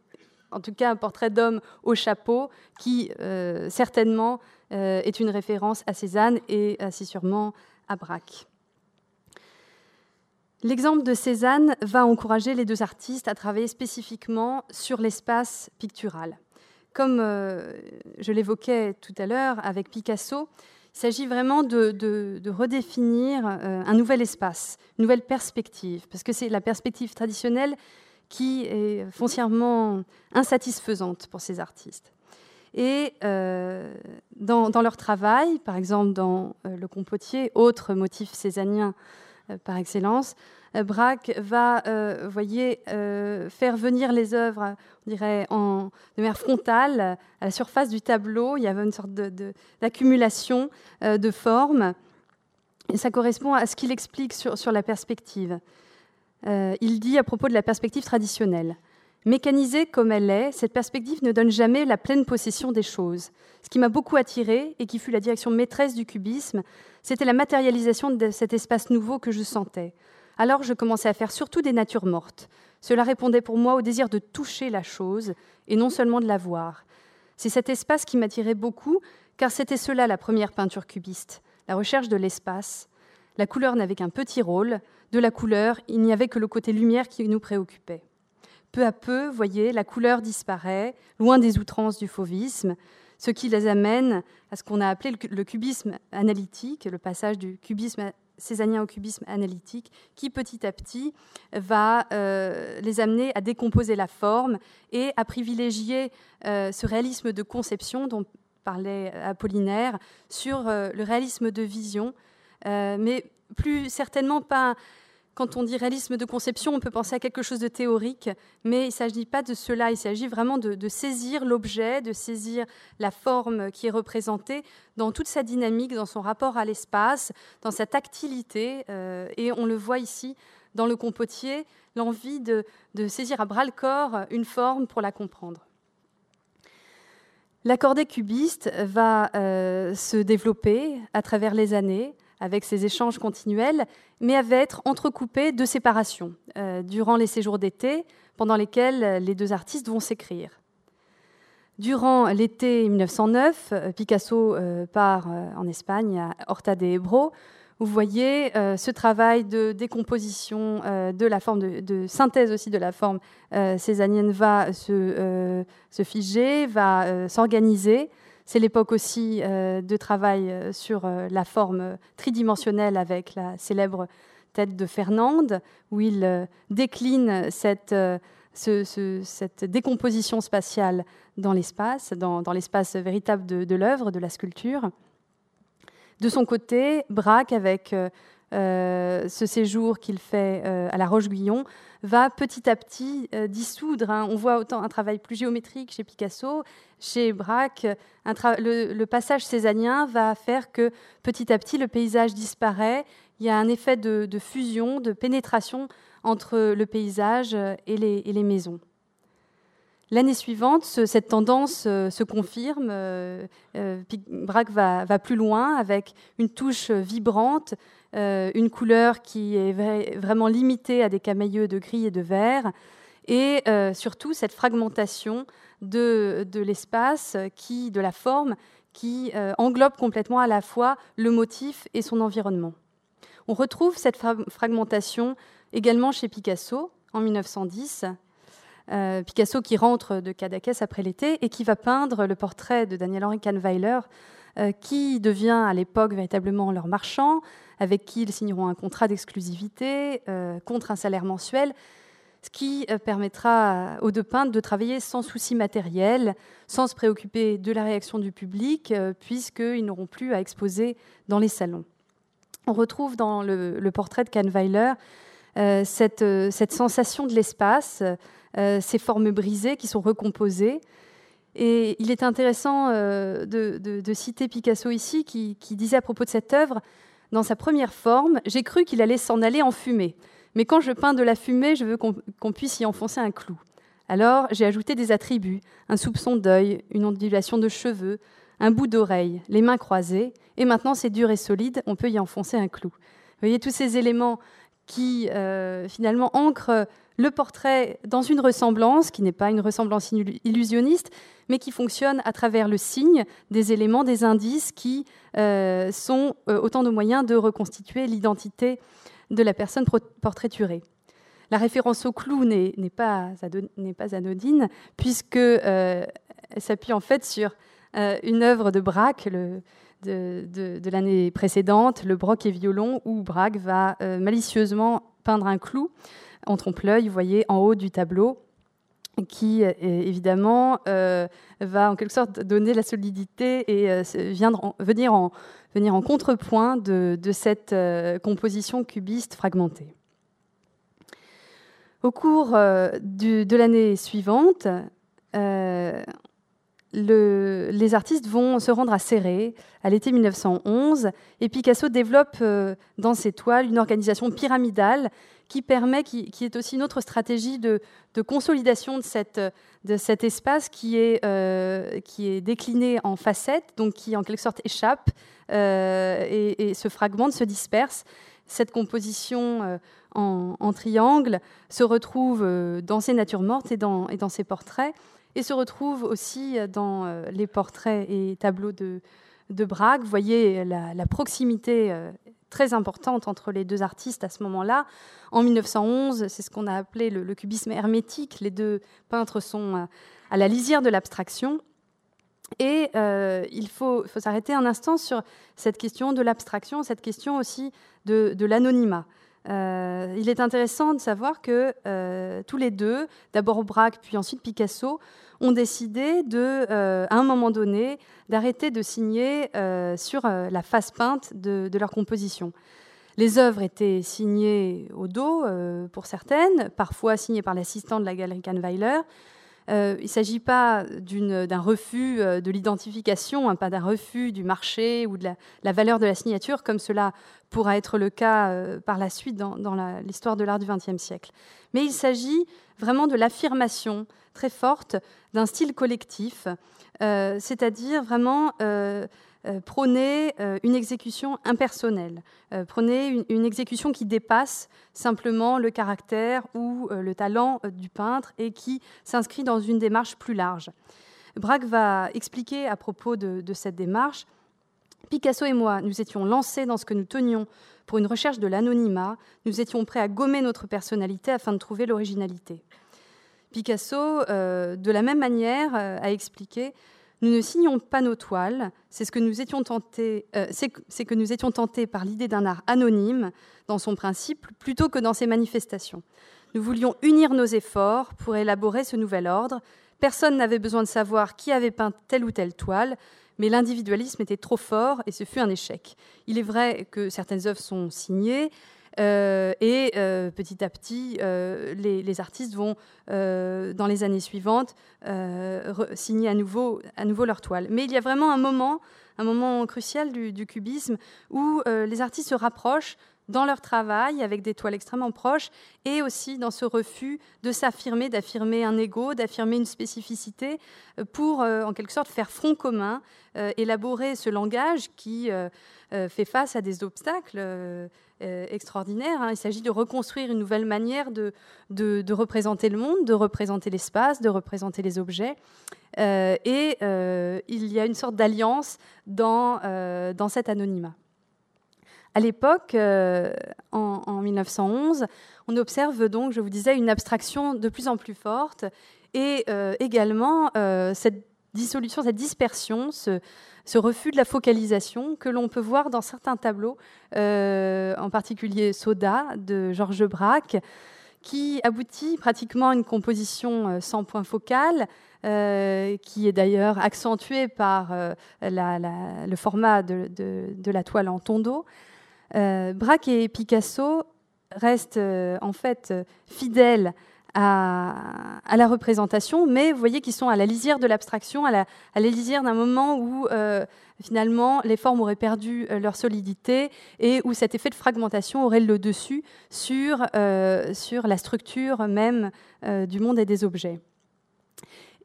en tout cas un portrait d'homme au chapeau qui euh, certainement euh, est une référence à Cézanne et assez sûrement à Braque. L'exemple de Cézanne va encourager les deux artistes à travailler spécifiquement sur l'espace pictural. Comme euh, je l'évoquais tout à l'heure avec Picasso, il s'agit vraiment de, redéfinir un nouvel espace, une nouvelle perspective, parce que c'est la perspective traditionnelle qui est foncièrement insatisfaisante pour ces artistes. Et euh, dans, leur travail, par exemple dans euh, Le Compotier, autre motif cézannien euh, par excellence, Braque va, voyez, faire venir les œuvres, on dirait, en, de manière frontale, à la surface du tableau. Il y avait une sorte d'accumulation de, formes. Et ça correspond à ce qu'il explique sur la perspective. Euh, il dit à propos de la perspective traditionnelle. Mécanisée comme elle est, cette perspective ne donne jamais la pleine possession des choses. Ce qui m'a beaucoup attiré et qui fut la direction maîtresse du cubisme, c'était la matérialisation de cet espace nouveau que je sentais. Alors je commençais à faire surtout des natures mortes. Cela répondait pour moi au désir de toucher la chose et non seulement de la voir. C'est cet espace qui m'attirait beaucoup, car c'était cela la première peinture cubiste, la recherche de l'espace. La couleur n'avait qu'un petit rôle, de la couleur, il n'y avait que le côté lumière qui nous préoccupait. Peu à peu, voyez, la couleur disparaît, loin des outrances du fauvisme, ce qui les amène à ce qu'on a appelé le cubisme analytique, le passage du cubisme césanien au cubisme analytique, qui petit à petit va euh, les amener à décomposer la forme et à privilégier euh, ce réalisme de conception dont parlait Apollinaire sur euh, le réalisme de vision, mais plus certainement pas quand on dit réalisme de conception, on peut penser à quelque chose de théorique, mais il ne s'agit pas de cela, il s'agit vraiment de, saisir l'objet, de saisir la forme qui est représentée dans toute sa dynamique, dans son rapport à l'espace, dans sa tactilité, euh, et on le voit ici dans le compotier, l'envie de, saisir à bras le corps une forme pour la comprendre. L'accordé cubiste va euh, se développer à travers les années avec ces échanges continuels, mais va être entrecoupé de séparations euh, durant les séjours d'été, pendant lesquels euh, les deux artistes vont s'écrire. Durant l'été 1909, euh, Picasso part en Espagne, à Horta de Ebro. Vous voyez ce travail de décomposition de la forme, de, synthèse aussi de la forme césanienne va se figer, va s'organiser. C'est l'époque aussi euh, de travail euh, sur euh, la forme tridimensionnelle avec la célèbre tête de Fernande, où il décline cette, décomposition spatiale dans l'espace, dans, l'espace véritable de l'œuvre, de la sculpture. De son côté, Braque, avec ce séjour qu'il fait à la Roche-Guyon, va petit à petit euh, dissoudre. Hein. On voit autant un travail plus géométrique chez Picasso, chez Braque. le, passage césanien va faire que petit à petit le paysage disparaît. Il y a un effet de, fusion, de pénétration entre le paysage et les, maisons. L'année suivante, cette tendance se confirme. Braque va, plus loin avec une touche vibrante, une couleur qui est vraiment limitée à des camailleux de gris et de vert, et surtout cette fragmentation de, l'espace, qui, de la forme, qui englobe complètement à la fois le motif et son environnement. On retrouve cette fragmentation également chez Picasso en 1910. Euh, Picasso qui rentre de Cadaqués après l'été et qui va peindre le portrait de Daniel-Henri Kahnweiler, euh, qui devient à l'époque véritablement leur marchand, avec qui ils signeront un contrat d'exclusivité euh, contre un salaire mensuel, ce qui permettra aux deux peintres de travailler sans souci matériel, sans se préoccuper de la réaction du public, puisqu'ils n'auront plus à exposer dans les salons. On retrouve dans le, portrait de Kahnweiler euh, euh, cette, sensation de l'espace, euh, ces formes brisées qui sont recomposées. Et il est intéressant de, citer Picasso ici, qui, disait à propos de cette œuvre, dans sa première forme, j'ai cru qu'il allait s'en aller en fumée. Mais quand je peins de la fumée, je veux qu'on puisse y enfoncer un clou. Alors j'ai ajouté des attributs, un soupçon d'œil, une ondulation de cheveux, un bout d'oreille, les mains croisées, et maintenant c'est dur et solide, on peut y enfoncer un clou. Vous voyez tous ces éléments qui euh, finalement ancrent le portrait dans une ressemblance qui n'est pas une ressemblance illusionniste, mais qui fonctionne à travers le signe des éléments, des indices qui euh, sont euh, autant de moyens de reconstituer l'identité de la personne portraiturée. La référence au clou n'est pas, anodine, puisque s'appuie en fait sur euh, une œuvre de Braque de, l'année précédente, le broc et violon, où Braque va euh, malicieusement peindre un clou en trompe-l'œil, vous voyez, en haut du tableau, qui euh, évidemment va en quelque sorte donner la solidité et venir, en, venir en contrepoint de, cette composition cubiste fragmentée. Au cours de l'année suivante, les artistes vont se rendre à Serré à l'été 1911 et Picasso développe euh, dans ses toiles une organisation pyramidale qui permet, qui, est aussi une autre stratégie de, consolidation de, cet espace qui est, euh, qui est décliné en facettes, donc qui en quelque sorte échappe euh, et, se fragmente, se disperse. Cette composition en, en, triangle se retrouve dans ses natures mortes et dans ses portraits et se retrouve aussi dans euh, les portraits et tableaux de, de Braque. Vous voyez la, proximité euh, très importante entre les deux artistes à ce moment-là. En 1911, c'est ce qu'on a appelé le, cubisme hermétique. Les deux peintres sont euh, à la lisière de l'abstraction. Et il faut, s'arrêter un instant sur cette question de l'abstraction, cette question aussi de l'anonymat. Euh, il est intéressant de savoir que euh, tous les deux, d'abord Braque puis ensuite Picasso, ont décidé de, euh, à un moment donné d'arrêter de signer sur la face peinte de, de, leur composition. Les œuvres étaient signées au dos pour certaines, parfois signées par l'assistant de la galerie Kahnweiler, euh, il ne s'agit pas d'un refus euh, de l'identification, hein, pas d'un refus du marché ou de la, valeur de la signature, comme cela pourra être le cas euh, par la suite dans, l'histoire de l'art du XXe siècle. Mais il s'agit vraiment de l'affirmation très forte d'un style collectif, c'est-à-dire vraiment prôner euh, une exécution impersonnelle, euh, prôner une, exécution qui dépasse simplement le caractère ou le talent du peintre et qui s'inscrit dans une démarche plus large. Braque va expliquer à propos de, cette démarche Picasso et moi, nous étions lancés dans ce que nous tenions pour une recherche de l'anonymat, nous étions prêts à gommer notre personnalité afin de trouver l'originalité. Picasso, de la même manière, a expliqué nous ne signons pas nos toiles, c'est euh, c'est que nous étions tentés par l'idée d'un art anonyme dans son principe plutôt que dans ses manifestations. Nous voulions unir nos efforts pour élaborer ce nouvel ordre. Personne n'avait besoin de savoir qui avait peint telle ou telle toile, mais l'individualisme était trop fort et ce fut un échec. Il est vrai que certaines œuvres sont signées, euh, et euh, petit à petit, euh, les, artistes vont, dans les années suivantes, signer à nouveau, à nouveau leur toile. Mais il y a vraiment un moment, un moment crucial du, cubisme où les artistes se rapprochent dans leur travail avec des toiles extrêmement proches et aussi dans ce refus de s'affirmer, d'affirmer un ego, d'affirmer une spécificité euh, pour euh, en quelque sorte faire front commun, euh, élaborer ce langage qui fait face à des obstacles extraordinaires. Hein. Il s'agit de reconstruire une nouvelle manière de, représenter le monde, de représenter l'espace, de représenter les objets. et il y a une sorte d'alliance dans, dans cet anonymat. À l'époque, euh, en, 1911, on observe donc, je vous disais, une abstraction de plus en plus forte et euh, également euh, cette dissolution, cette dispersion, ce, refus de la focalisation que l'on peut voir dans certains tableaux, en particulier Soda de Georges Braque, qui aboutit pratiquement à une composition sans point focal, qui est d'ailleurs accentuée par le format de, de, la toile en tondo. Euh, Braque et Picasso restent euh, en fait fidèles à, la représentation, mais vous voyez qu'ils sont à la lisière de l'abstraction, à la, lisière d'un moment où euh, finalement les formes auraient perdu leur solidité et où cet effet de fragmentation aurait le dessus sur, sur la structure même du monde et des objets.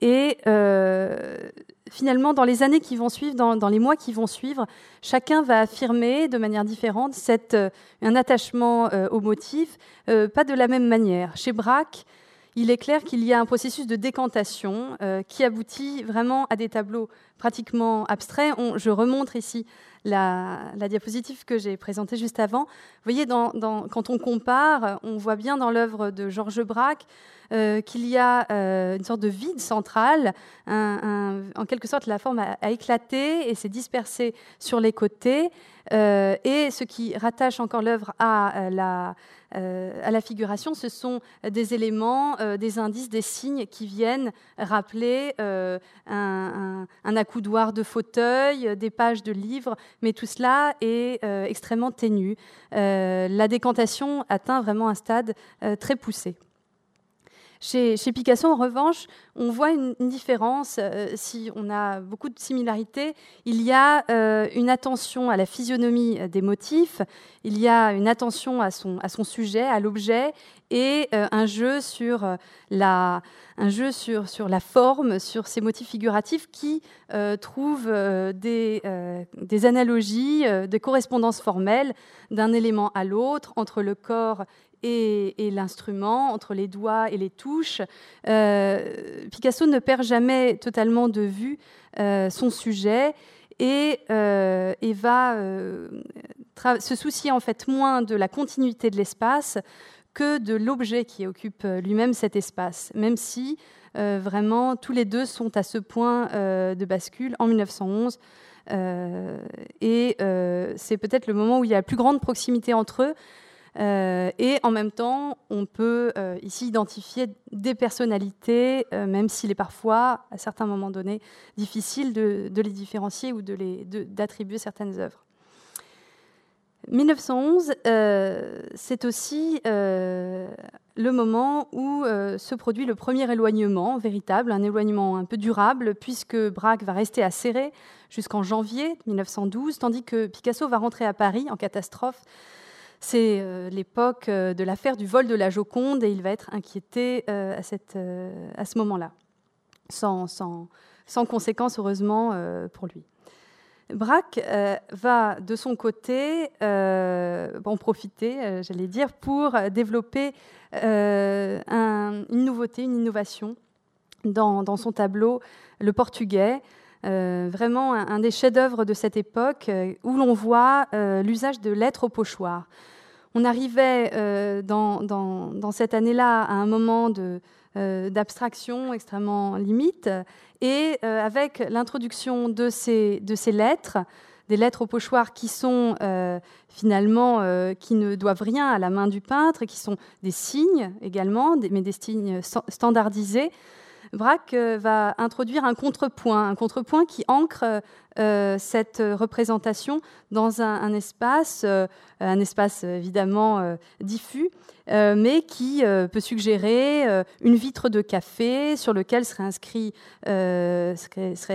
Et euh, finalement, dans les années qui vont suivre, dans, les mois qui vont suivre, chacun va affirmer de manière différente euh, un attachement euh, au motif, pas de la même manière. Chez Braque, il est clair qu'il y a un processus de décantation qui aboutit vraiment à des tableaux pratiquement abstraits. je remontre ici la, diapositive que j'ai présentée juste avant. Vous voyez, quand on compare, on voit bien dans l'œuvre de Georges Braque euh, qu'il y a euh, une sorte de vide central. en quelque sorte, la forme a, éclaté et s'est dispersée sur les côtés. Euh, et ce qui rattache encore l'œuvre à la, à la figuration, ce sont des éléments, des indices, des signes qui viennent rappeler un, un, accoudoir de fauteuil, des pages de livres, mais tout cela est extrêmement ténu. la décantation atteint vraiment un stade très poussé. Chez, Picasso, en revanche, on voit une, différence. Euh, si on a beaucoup de similarités, il y a euh, une attention à la physionomie des motifs, il y a une attention à son, sujet, à l'objet, et euh, un jeu sur la forme, sur ces motifs figuratifs qui trouvent des, des analogies, des correspondances formelles d'un élément à l'autre entre le corps et, l'instrument, entre les doigts et les touches. Euh, Picasso ne perd jamais totalement de vue euh, son sujet et, euh, va se soucier en fait moins de la continuité de l'espace que de l'objet qui occupe lui-même cet espace, même si vraiment tous les deux sont à ce point de bascule en 1911. et c'est peut-être le moment où il y a la plus grande proximité entre eux, euh, et en même temps, on peut euh, ici identifier des personnalités, euh, même s'il est parfois, à certains moments donnés, difficile de, les différencier ou d'attribuer certaines œuvres. 1911, c'est aussi le moment où se produit le premier éloignement véritable, un éloignement un peu durable, puisque Braque va rester à Serré jusqu'en janvier 1912, tandis que Picasso va rentrer à Paris en catastrophe c'est euh, l'époque euh, de l'affaire du vol de la Joconde et il va être inquiété euh, à, ce moment-là, sans, sans, conséquence heureusement pour lui. Braque va de son côté en profiter, j'allais dire, pour développer une nouveauté, une innovation dans, son tableau Le Portugais. Vraiment un, des chefs-d'œuvre de cette époque où l'on voit l'usage de lettres au pochoir. On arrivait euh, dans, cette année-là à un moment euh, d'abstraction extrêmement limite, et euh, avec l'introduction de ces, lettres, des lettres au pochoir qui sont finalement, qui ne doivent rien à la main du peintre, qui sont des signes également, mais des signes standardisés, Braque va introduire un contrepoint, un contrepoint qui ancre euh, cette représentation dans un, espace, euh, un espace évidemment euh, diffus, mais qui peut suggérer une vitre de café sur lequel seraient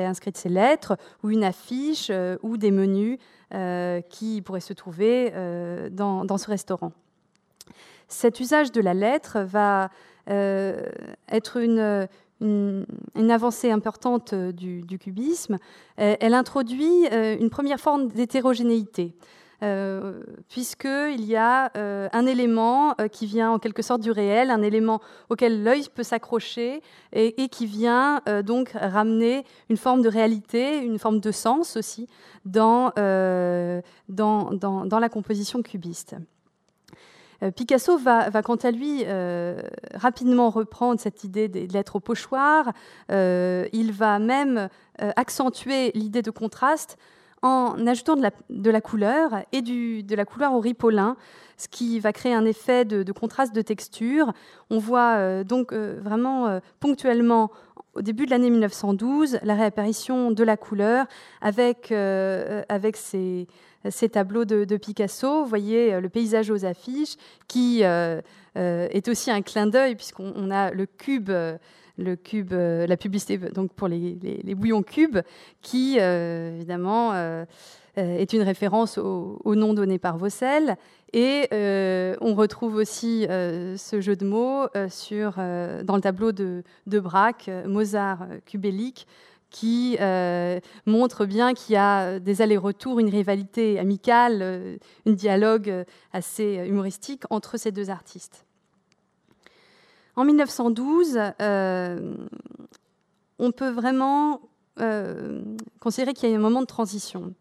inscrites ces lettres, ou une affiche, ou des menus qui pourrait se trouver dans, ce restaurant. Cet usage de la lettre va être une, une, avancée importante du, cubisme. Elle, introduit une première forme d'hétérogénéité. Euh, puisqu'il y a euh, un élément euh, qui vient en quelque sorte du réel, un élément auquel l'œil peut s'accrocher et, qui vient donc ramener une forme de réalité, une forme de sens aussi dans, dans, dans, la composition cubiste. Picasso va, quant à lui rapidement reprendre cette idée de l'être au pochoir. il va même accentuer l'idée de contraste en ajoutant de la, couleur et de la couleur au ripolin, ce qui va créer un effet de, contraste de texture. On voit euh, donc euh, vraiment euh, ponctuellement au début de l'année 1912 la réapparition de la couleur avec, avec ces, tableaux de, Picasso. Vous voyez le paysage aux affiches qui est aussi un clin d'œil puisqu'on a le cube le cube, euh, la publicité donc pour les, bouillons cubes, qui euh, évidemment euh, est une référence au, nom donné par Vaucel. Et on retrouve aussi ce jeu de mots sur, dans le tableau de, de Braque, Mozart cubélique, qui montre bien qu'il y a des allers-retours, une rivalité amicale, un dialogue assez humoristique entre ces deux artistes. En 1912, euh, on peut vraiment euh, considérer qu'il y a un moment de transition,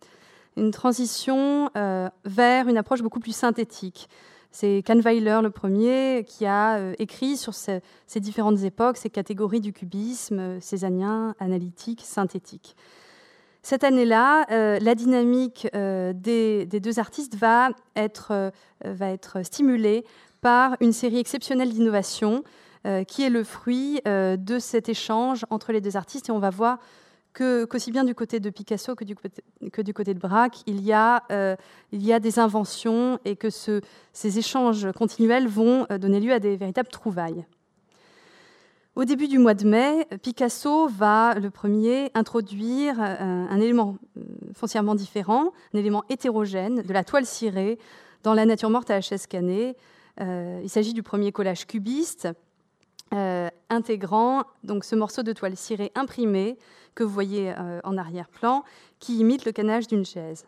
une transition euh, vers une approche beaucoup plus synthétique. C'est Kahnweiler le premier qui a écrit sur ces, différentes époques, ces catégories du cubisme, césanien, analytique, synthétique. Cette année-là, la dynamique des, deux artistes va être, va être stimulée par une série exceptionnelle d'innovations euh, qui est le fruit euh, de cet échange entre les deux artistes. Et on va voir qu'aussi bien du côté de Picasso que du, côté de Braque, il y, a, euh, il y a des inventions et que ce, ces échanges continuels vont donner lieu à des véritables trouvailles. Au début du mois de mai, Picasso va, le premier, introduire un élément foncièrement différent, un élément hétérogène de la toile cirée dans la nature morte à chaise canée. il s'agit du premier collage cubiste euh, intégrant donc ce morceau de toile cirée imprimé que vous voyez euh, en arrière-plan, qui imite le canage d'une chaise.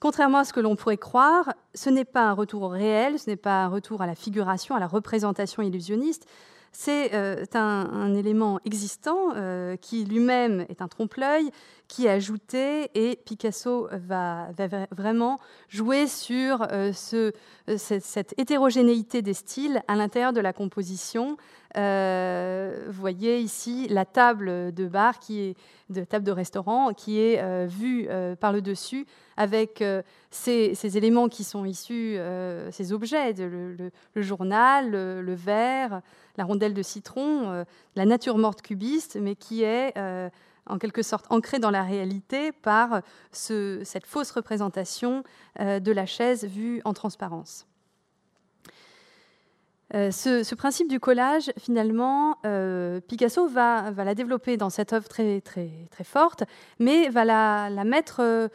Contrairement à ce que l'on pourrait croire, ce n'est pas un retour au réel, ce n'est pas un retour à la figuration, à la représentation illusionniste, c'est euh, un, élément existant qui lui-même est un trompe-l'œil, qui ajouté, et Picasso va, vraiment jouer sur ce, cette hétérogénéité des styles à l'intérieur de la composition, euh, vous voyez ici la table de bar, qui est de table de restaurant, qui est euh, vue euh, par le dessus avec ces, éléments qui sont issus, ces objets, le, journal, le, verre, la rondelle de citron, la nature morte cubiste, mais qui est en quelque sorte ancrée dans la réalité par cette fausse représentation de la chaise vue en transparence. Euh, ce, principe du collage, finalement, euh, Picasso va, la développer dans cette œuvre très, très, très forte, mais va la, mettre, euh,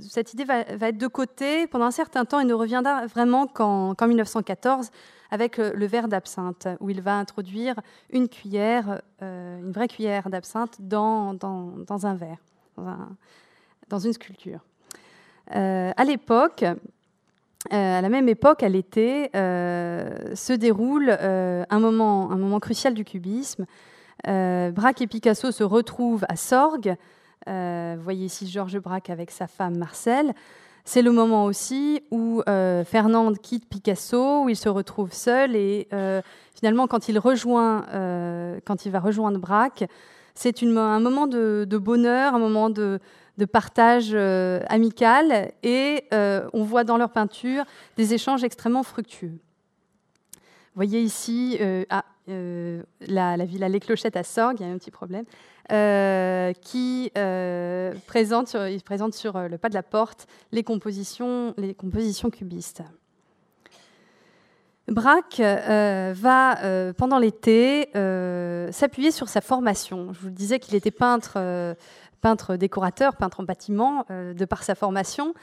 cette idée va, être de côté pendant un certain temps et ne reviendra vraiment qu'en 1914 avec le, verre d'absinthe, où il va introduire une cuillère, une vraie cuillère d'absinthe dans, dans, dans, un verre, dans, une sculpture. à l'époque, euh, à la même époque, à l'été, euh, se déroule euh, un, moment, un moment crucial du cubisme. Braque et Picasso se retrouvent à Sorgue. Vous voyez ici Georges Braque avec sa femme Marcel. C'est le moment aussi où Fernande quitte Picasso, où il se retrouve seul et finalement quand il quand va rejoindre Braque, c'est un moment de, bonheur, un moment de, partage euh, amical et euh, on voit dans leur peinture des échanges extrêmement fructueux. Vous voyez ici euh, la, la, villa Les Clochettes à Sorgue, il y a un petit problème, qui présente, sur, il présente sur le pas de la porte les compositions, les compositions cubistes. Braque va, pendant l'été, s'appuyer sur sa formation. Je vous disais qu'il était peintre peintre décorateur, peintre en bâtiment, euh, de par sa formation.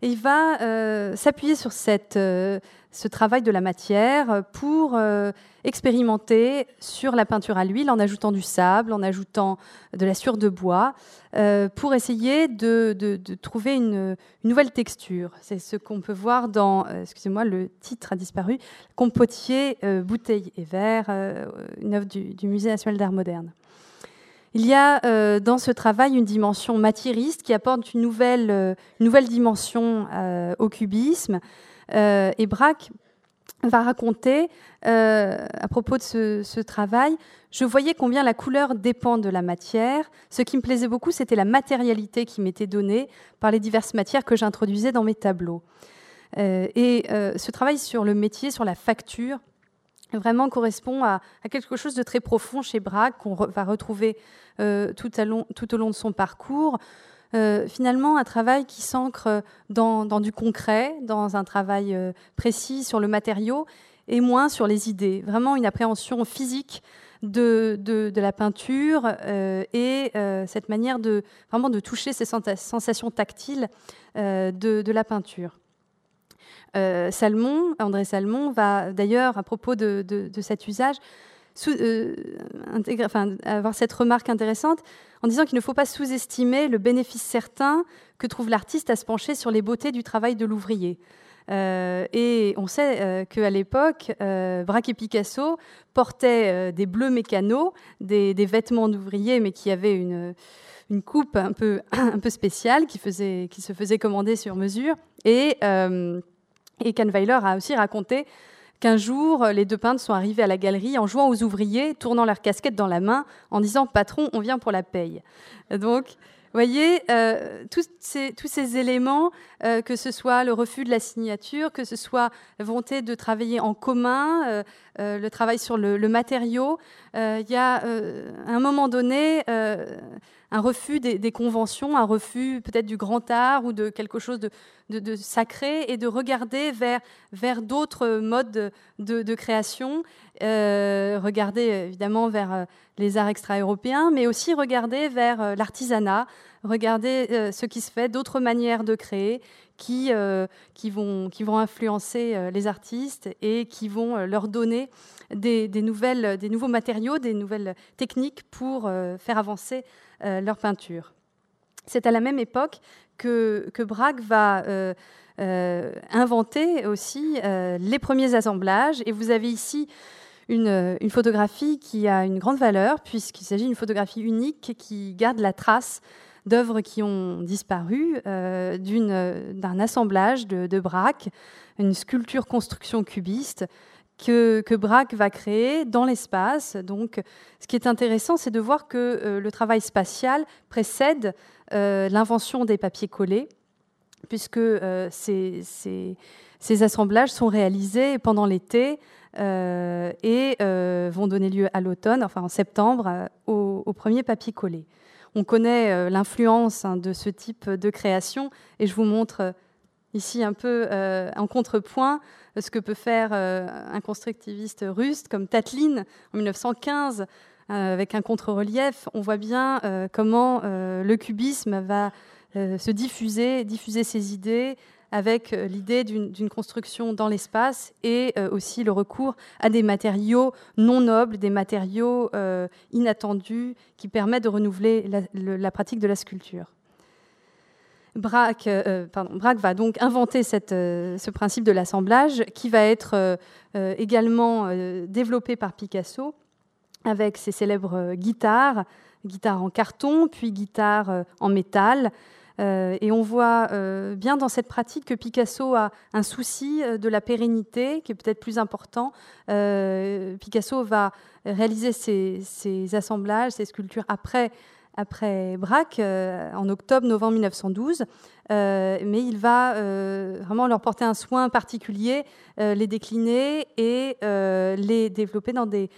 Et il va s'appuyer sur cette ce travail de la matière pour euh, expérimenter sur la peinture à l'huile en ajoutant du sable, en ajoutant de la sueur de bois, euh, pour essayer de, trouver une, nouvelle texture. C'est ce qu'on peut voir dans, euh, excusez-moi, le titre a disparu, Compotier, bouteille et verre, une œuvre du, Musée national d'art moderne. Il y a dans ce travail une dimension matiériste qui apporte une nouvelle, nouvelle dimension au cubisme. Euh, et Braque va raconter euh, à propos de ce, travail, je voyais combien la couleur dépend de la matière. Ce qui me plaisait beaucoup, c'était la matérialité qui m'était donnée par les diverses matières que j'introduisais dans mes tableaux. Euh, et ce travail sur le métier, sur la facture, vraiment correspond à, quelque chose de très profond chez Braque, qu'on va retrouver tout, tout, au long de son parcours. Euh, finalement un travail qui s'ancre dans, du concret, dans un travail euh, précis sur le matériau et moins sur les idées. Vraiment une appréhension physique de, la peinture euh, et cette manière de vraiment de toucher ces sensations tactiles de, la peinture. Salmon, André Salmon va d'ailleurs à propos de, cet usage euh, avoir cette remarque intéressante en disant qu'il ne faut pas sous-estimer le bénéfice certain que trouve l'artiste à se pencher sur les beautés du travail de l'ouvrier. Euh, et on sait euh, qu'à l'époque, Braque et Picasso portaient des bleus mécanos, des, vêtements d'ouvriers, mais qui avaient une, coupe un peu, spéciale, qui, qui se faisait commander sur mesure. Et, et Kahnweiler a aussi raconté qu'un jour, les deux peintres sont arrivés à la galerie en jouant aux ouvriers, tournant leur casquette dans la main, en disant Patron, on vient pour la paye. Donc, vous voyez, euh, tous, ces, éléments, euh, que ce soit le refus de la signature, que ce soit la volonté de travailler en commun, euh, le travail sur le, matériau, il y a à un moment donné un refus des, conventions, un refus peut-être du grand art ou de quelque chose de, sacré et de regarder vers, vers d'autres modes de, création, euh, regarder évidemment vers euh, les arts extra-européens, mais aussi regarder vers euh, l'artisanat, regarder ce qui se fait, d'autres manières de créer qui, qui, vont, influencer les artistes et qui vont leur donner des, nouveaux matériaux, des nouvelles techniques pour faire avancer euh, leur peinture. C'est à la même époque que, que Braque va euh, euh, inventer aussi les premiers assemblages. Et vous avez ici une, photographie qui a une grande valeur, puisqu'il s'agit d'une photographie unique qui garde la trace d'œuvres qui ont disparu, d'un assemblage de, de Braque, une sculpture construction cubiste que, Braque va créer dans l'espace. Donc, ce qui est intéressant, c'est de voir que euh, le travail spatial précède euh, l'invention des papiers collés, puisque euh, ces, assemblages sont réalisés pendant l'été et vont donner lieu à l'automne, enfin en septembre, au, premier papier collé. On connaît l'influence hein, de ce type de création, et je vous montre ici un peu en contrepoint ce que peut faire euh, un constructiviste russe comme Tatlin en 1915 euh, avec un contre-relief. On voit bien euh, comment le cubisme va se diffuser, diffuser ses idées avec l'idée d'une construction dans l'espace et aussi le recours à des matériaux non nobles, des matériaux inattendus qui permettent de renouveler la pratique de la sculpture. Braque, euh, euh, va donc inventer euh, ce principe de l'assemblage qui va être également développé par Picasso avec ses célèbres guitares, guitare en carton, puis guitare en métal. Et on voit bien dans cette pratique que Picasso a un souci de la pérennité qui est peut-être plus important. Picasso va réaliser ses, assemblages, ses sculptures après après Braque euh, en octobre-novembre 1912, euh, mais il va euh, vraiment leur porter un soin particulier, les décliner et les développer dans des,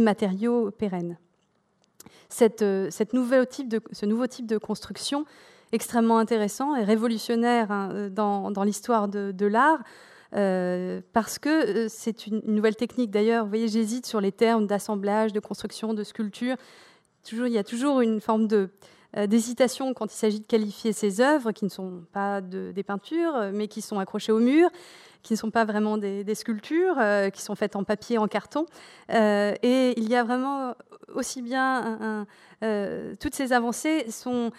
matériaux pérennes. Ce nouveau type de construction extrêmement intéressant et révolutionnaire hein, dans, dans l'histoire de, l'art, parce que c'est une, nouvelle technique. D'ailleurs, vous voyez, j'hésite sur les termes d'assemblage, de construction, de sculpture toujours, il y a toujours une forme de, d'hésitation quand il s'agit de qualifier ses œuvres, qui ne sont pas des peintures, mais qui sont accrochées au mur, qui ne sont pas vraiment des, sculptures, qui sont faites en papier, en carton. et il y a vraiment aussi bien toutes ces avancées sont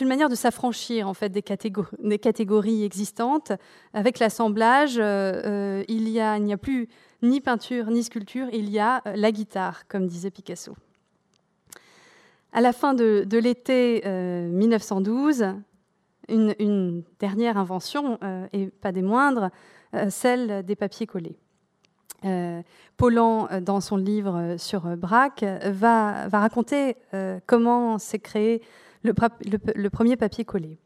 une manière de s'affranchir en fait des catégories, existantes. Avec l'assemblage, il n'y a, plus ni peinture ni sculpture, il y a la guitare, comme disait Picasso. À la fin de, l'été 1912, euh, une, dernière invention, euh, et pas des moindres, euh, celle des papiers collés. Paulan, dans son livre sur Braque, va, raconter comment s'est créé le, premier papier collé.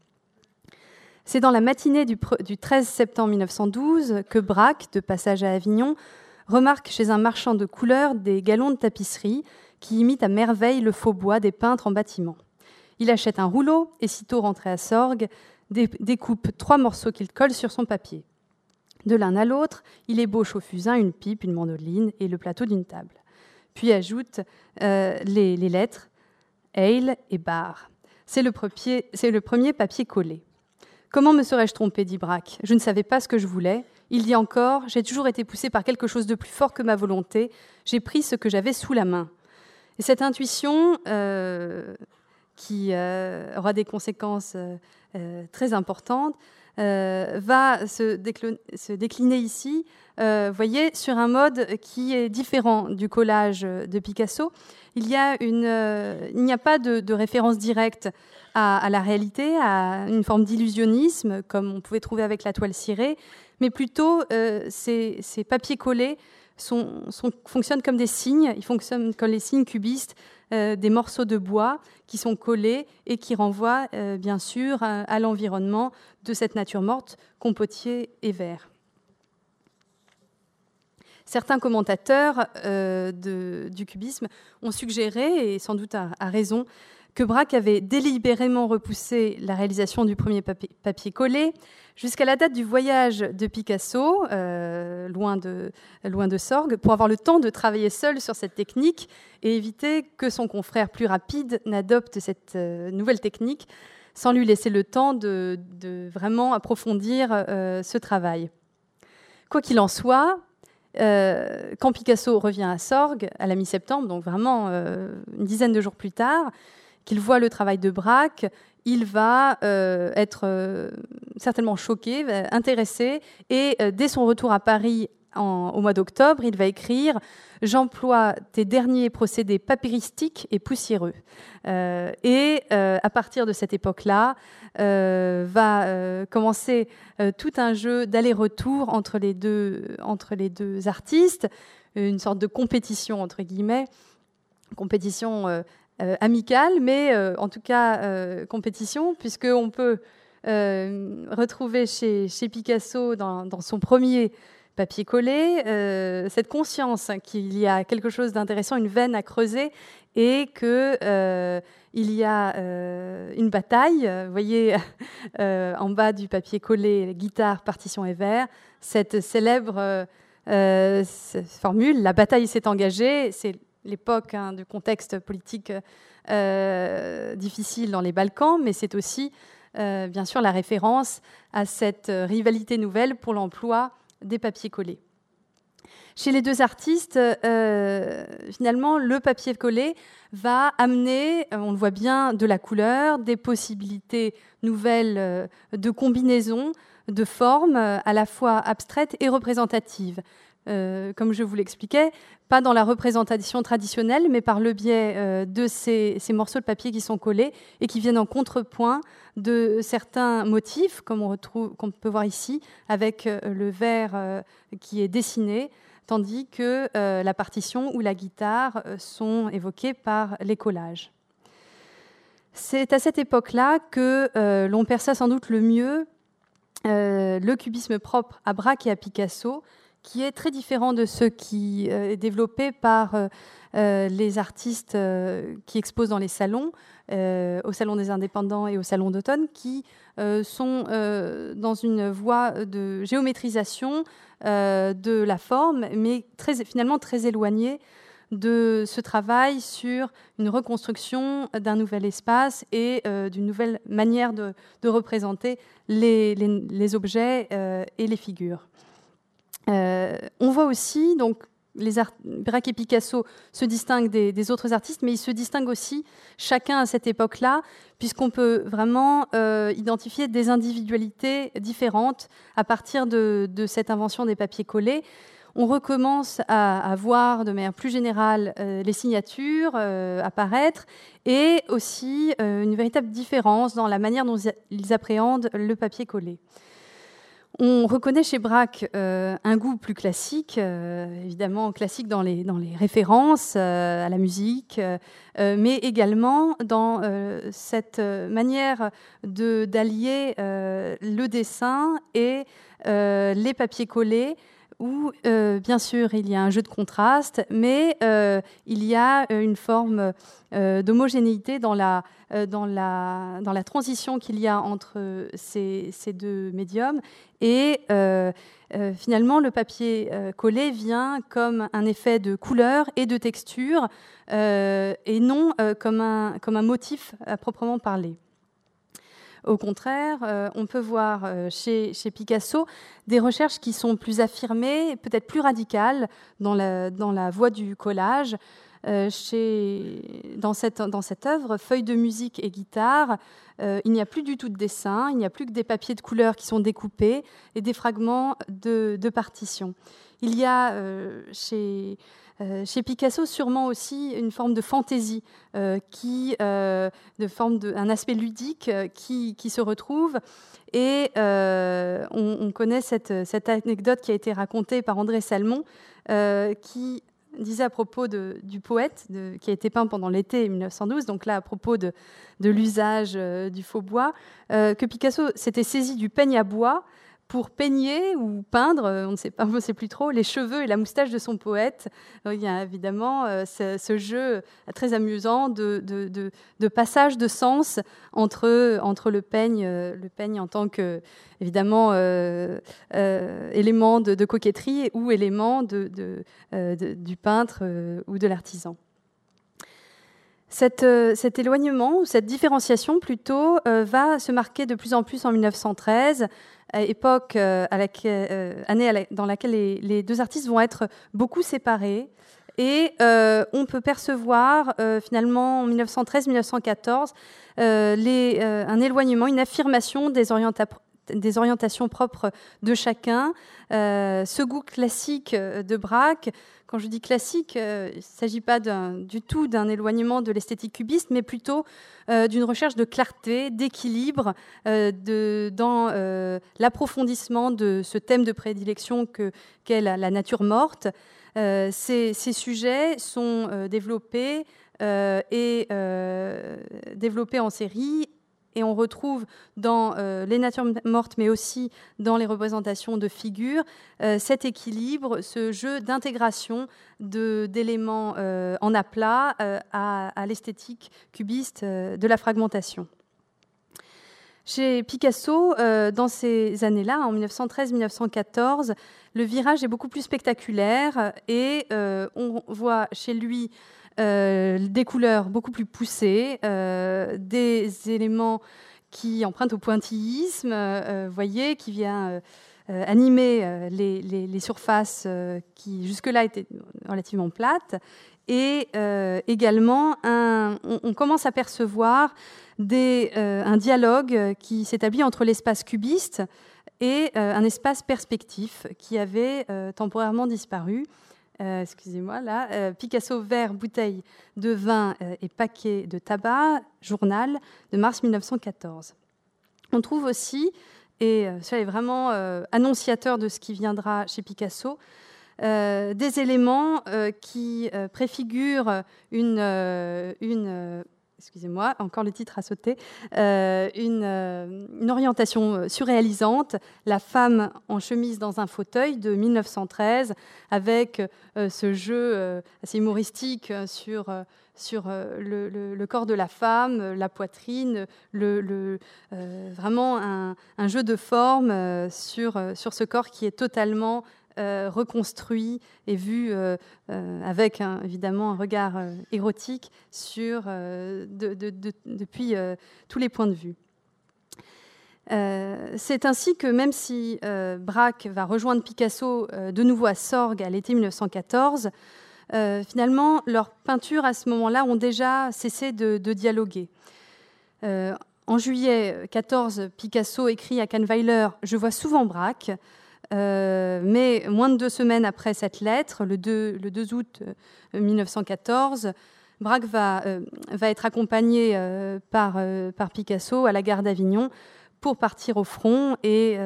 C'est dans la matinée du, du, 13 septembre 1912 que Braque, de passage à Avignon, remarque chez un marchand de couleurs des galons de tapisserie qui imite à merveille le faux bois des peintres en bâtiment. Il achète un rouleau et, sitôt rentré à Sorgue, découpe trois morceaux qu'il colle sur son papier. De l'un à l'autre, il ébauche au fusain une pipe, une mandoline et le plateau d'une table. Puis ajoute euh, les, lettres Ale et Bar. C'est le, premier papier collé. Comment me serais-je trompé dit Braque. Je ne savais pas ce que je voulais. Il dit encore J'ai toujours été poussé par quelque chose de plus fort que ma volonté. J'ai pris ce que j'avais sous la main. Et cette intuition, euh, qui euh, aura des conséquences très importantes, va se, décliner ici, voyez, sur un mode qui est différent du collage de Picasso. Il n'y a, pas de, référence directe à, la réalité, à une forme d'illusionnisme, comme on pouvait trouver avec la toile cirée, mais plutôt ces papiers collés fonctionnent comme des signes, ils fonctionnent comme les signes cubistes, euh, des morceaux de bois qui sont collés et qui renvoient euh, bien sûr à, l'environnement de cette nature morte, compotier et vert. Certains commentateurs euh, du cubisme ont suggéré, et sans doute à raison, que Braque avait délibérément repoussé la réalisation du premier papier, collé jusqu'à la date du voyage de Picasso, euh, loin, de, Sorgue, pour avoir le temps de travailler seul sur cette technique et éviter que son confrère plus rapide n'adopte cette euh, nouvelle technique sans lui laisser le temps de, vraiment approfondir euh, ce travail. Quoi qu'il en soit, quand Picasso revient à Sorgue à la mi-septembre, donc vraiment une dizaine de jours plus tard, qu'il voit le travail de Braque, il va euh, être euh, certainement choqué, intéressé, et euh, dès son retour à Paris au mois d'octobre, il va écrire J'emploie tes derniers procédés papyristiques et poussiéreux. et à partir de cette époque-là, va commencer tout un jeu d'aller-retour entre, les deux, artistes, une sorte de compétition entre guillemets, compétition euh, amicale, mais euh, en tout cas euh, compétition, puisqu'on peut retrouver chez, Picasso, dans, son premier papier collé, cette conscience qu'il y a quelque chose d'intéressant, une veine à creuser, et qu'il il y a une bataille. Vous voyez en bas du papier collé, guitare, partition et verre, cette célèbre formule, la bataille s'est engagée, c'est l'époque hein, du contexte politique euh, difficile dans les Balkans, mais c'est aussi euh, bien sûr la référence à cette rivalité nouvelle pour l'emploi des papiers collés. Chez les deux artistes, euh, finalement, le papier collé va amener, on le voit bien, de la couleur, des possibilités nouvelles de combinaisons, de formes à la fois abstraites et représentatives. Euh, comme je vous l'expliquais, pas dans la représentation traditionnelle, mais par le biais euh, de ces, morceaux de papier qui sont collés et qui viennent en contrepoint de certains motifs, comme on peut voir ici, avec euh, le verre qui est dessiné, tandis que la partition ou la guitare sont évoqués par les collages. C'est à cette époque-là que l'on perçoit sans doute le mieux le cubisme propre à Braque et à Picasso, qui est très différent de ce qui euh, est développé par euh, euh, les artistes qui exposent dans les salons, au Salon des indépendants et au Salon d'automne, qui sont dans une voie de géométrisation de la forme, mais finalement très éloignée de ce travail sur une reconstruction d'un nouvel espace et d'une nouvelle manière de, représenter les, objets et les figures. On voit aussi donc les Braque et Picasso se distinguent des, autres artistes, mais ils se distinguent aussi chacun à cette époque-là, puisqu'on peut vraiment euh, identifier des individualités différentes à partir de, cette invention des papiers collés. On recommence à, voir de manière plus générale euh, les signatures euh, apparaître et aussi une véritable différence dans la manière dont ils appréhendent le papier collé. On reconnaît chez Braque euh, un goût plus classique, euh, évidemment classique dans les, références euh, à la musique, mais également dans cette manière d'allier le dessin et les papiers collés où, euh, bien sûr, il y a un jeu de contraste, mais euh, il y a une forme euh, d'homogénéité dans la, transition qu'il y a entre ces, deux médiums. Et finalement, le papier collé vient comme un effet de couleur et de texture, et non comme un motif à proprement parler. Au contraire, euh, on peut voir euh, chez, Picasso des recherches qui sont plus affirmées, peut-être plus radicales dans la, voie du collage. Euh, dans, cette, œuvre, feuilles de musique et guitare, il n'y a plus du tout de dessin, il n'y a plus que des papiers de couleur qui sont découpés et des fragments de, partitions. Il y a chez Picasso, sûrement aussi une forme de fantaisie, euh, qui, euh, de forme de, un aspect ludique qui, se retrouve. Et on, connaît cette, anecdote qui a été racontée par André Salmon, qui disait à propos du poète qui a été peint pendant l'été 1912, donc là à propos de, l'usage du faux bois, que Picasso s'était saisi du peigne à bois pour peigner ou peindre, euh, on ne sait pas, on ne sait plus trop, les cheveux et la moustache de son poète. il y a évidemment euh, ce, jeu très amusant de, de, passage de sens entre, le peigne, euh, le peigne en tant que évidemment élément de, coquetterie ou élément du peintre ou de l'artisan. Cet, cet, éloignement cette différenciation plutôt va se marquer de plus en plus en 1913 époque euh, euh, année dans laquelle les, deux artistes vont être beaucoup séparés. Et euh, on peut percevoir finalement en 1913-1914 un éloignement, une affirmation des, des orientations propres de chacun. ce goût classique de Braque quand je dis classique, euh, il ne s'agit pas du tout d'un éloignement de l'esthétique cubiste, mais plutôt euh, d'une recherche de clarté, d'équilibre euh, dans l'approfondissement de ce thème de prédilection qu'est la, nature morte. Ces, ces, sujets sont développés et développés en série et on retrouve dans euh, les natures mortes, mais aussi dans les représentations de figures, euh, cet équilibre, ce jeu d'intégration d'éléments euh, en aplat à, l'esthétique cubiste de la fragmentation. Chez Picasso, dans ces années-là, en 1913-1914, le virage est beaucoup plus spectaculaire et on voit chez lui euh, des couleurs beaucoup plus poussées, euh, des éléments qui empruntent au pointillisme, euh, voyez, qui vient animer les, surfaces qui jusque-là étaient relativement plates. Et également, on, commence à percevoir un dialogue qui s'établit entre l'espace cubiste et un espace perspectif qui avait temporairement disparu. Euh, excusez-moi, là, euh, Picasso, verre, bouteille de vin euh, et paquet de tabac, journal de mars 1914. On trouve aussi, et cela est vraiment annonciateur de ce qui viendra chez Picasso, des éléments qui préfigurent une excusez-moi, encore le titre a sauté, euh, euh, une, orientation euh, surréalisante, La femme en chemise dans un fauteuil de 1913, avec ce jeu assez humoristique sur, sur le, corps de la femme, la poitrine, vraiment un, jeu de forme sur, sur ce corps qui est totalement reconstruit et vu avec évidemment un regard érotique depuis tous les points de vue. c'est ainsi que même si Braque va rejoindre Picasso de nouveau à Sorgue à l'été 1914, finalement, leurs peintures à ce moment-là ont déjà cessé de, dialoguer. En juillet 14, Picasso écrit à Kahnweiler Je vois souvent Braque. Euh, mais moins de deux semaines après cette lettre, le 2, le 2 août 1914, euh, Braque va, euh, être accompagné par, Picasso à la gare d'Avignon pour partir au front et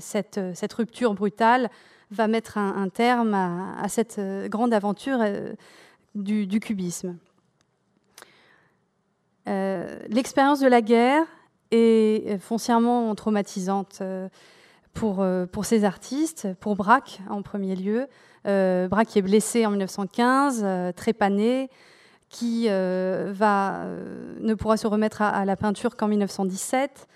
cette, rupture brutale va mettre un, terme à, cette grande aventure du, du cubisme. L'expérience de la guerre est foncièrement traumatisante pour, euh, pour ces artistes, pour Braque en premier lieu. Braque qui est blessé en 1915, trépané, qui ne pourra se remettre à, la peinture qu'en 1917.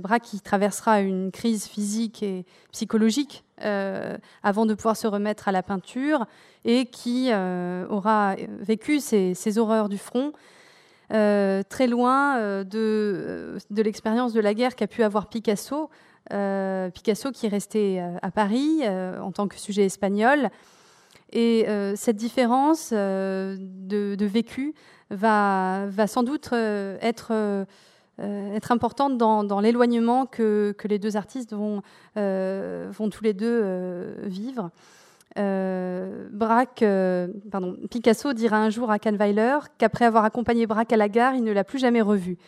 Braque qui traversera une crise physique et psychologique avant de pouvoir se remettre à la peinture et qui aura vécu ces, horreurs du front euh, très loin euh, euh, de l'expérience de la guerre qu'a pu avoir Picasso. Picasso qui est resté à Paris en tant que sujet espagnol. Et cette différence de, vécu va, sans doute être, importante dans, l'éloignement que, les deux artistes vont, tous les deux vivre. Euh, euh, Picasso dira un jour à Kahnweiler qu'après avoir accompagné Braque à la gare, il ne l'a plus jamais revu.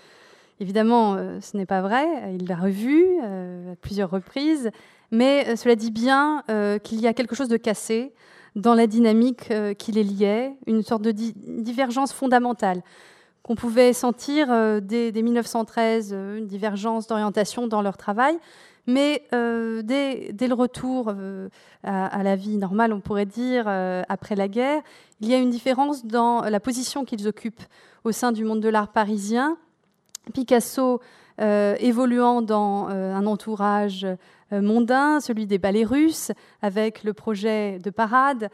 Évidemment, euh, ce n'est pas vrai, il l'a revu à plusieurs reprises, mais cela dit bien qu'il y a quelque chose de cassé dans la dynamique qui les liait, une sorte de divergence fondamentale qu'on pouvait sentir dès, dès, 1913, une divergence d'orientation dans leur travail, mais euh, dès, le retour euh, à, la vie normale, on pourrait dire, euh, après la guerre, il y a une différence dans la position qu'ils occupent au sein du monde de l'art parisien. Picasso évoluant dans un entourage mondain, celui des ballets russes, avec le projet de parade.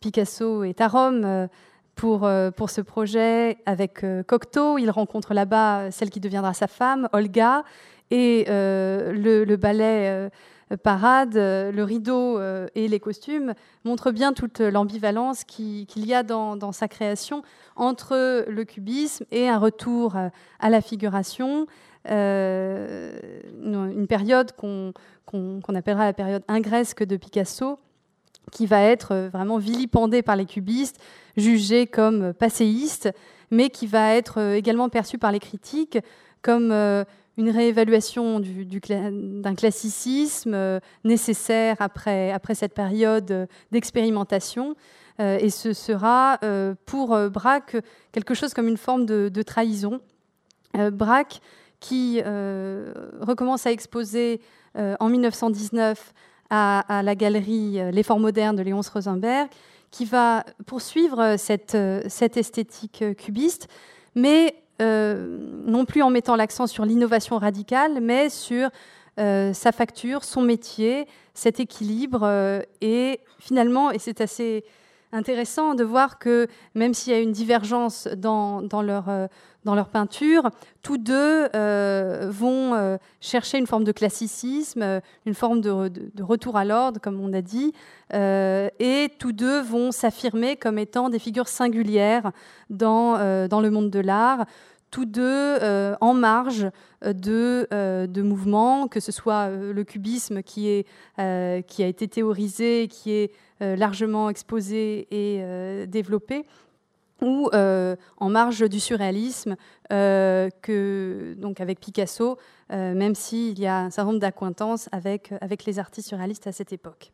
Picasso est à Rome pour, pour ce projet avec Cocteau. Il rencontre là-bas celle qui deviendra sa femme, Olga. Et euh, le, ballet euh, parade, le rideau euh, et les costumes montrent bien toute l'ambivalence qu'il y a dans, sa création entre le cubisme et un retour à la figuration, une période qu'on appellera la période ingresque de Picasso, qui va être vraiment vilipendée par les cubistes, jugée comme passéiste, mais qui va être également perçue par les critiques comme une réévaluation d'un classicisme euh, nécessaire après, cette période euh, d'expérimentation. Euh, et ce sera pour Braque quelque chose comme une forme de, trahison. Braque, qui recommence à exposer en 1919 à, la galerie L'effort moderne de Léonce Rosenberg, qui va poursuivre cette, cette esthétique cubiste, mais non plus en mettant l'accent sur l'innovation radicale, mais sur euh, sa facture, son métier, cet équilibre. Euh, et finalement, et c'est assez intéressant de voir que même s'il y a une divergence dans, dans leur, dans leur peinture, tous deux vont chercher une forme de classicisme, une forme de, retour à l'ordre, comme on a dit, et tous deux vont s'affirmer comme étant des figures singulières dans, dans le monde de l'art tous deux euh, en marge euh, de, euh, de, mouvements, que ce soit le cubisme qui, est, qui a été théorisé, qui est largement exposé et développé, ou en marge du surréalisme, que, donc avec Picasso, même s'il y a un certain nombre d'accointances avec, avec les artistes surréalistes à cette époque.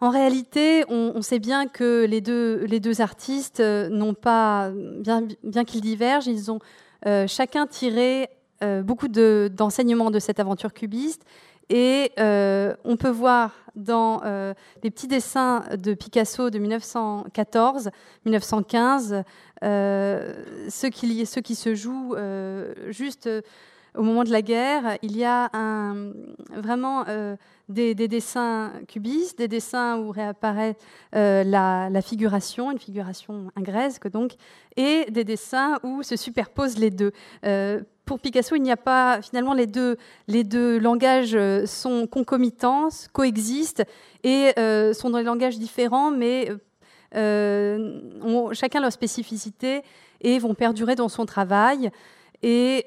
En réalité, on, sait bien que les deux, artistes euh, n'ont pas, bien, qu'ils divergent, ils ont euh, chacun tiré euh, beaucoup d'enseignements de, cette aventure cubiste. Et on peut voir dans les petits dessins de Picasso de 1914-1915 ce, qui, ce qui se joue juste au moment de la guerre, il y a vraiment des, dessins cubistes, des dessins où réapparaît la, figuration, une figuration ingrèse donc, et des dessins où se superposent les deux pour Picasso, il n'y a pas finalement les deux, langages euh, sont concomitants, coexistent et euh, sont dans des langages différents, mais euh, ont chacun leur spécificité et vont perdurer dans son travail. Et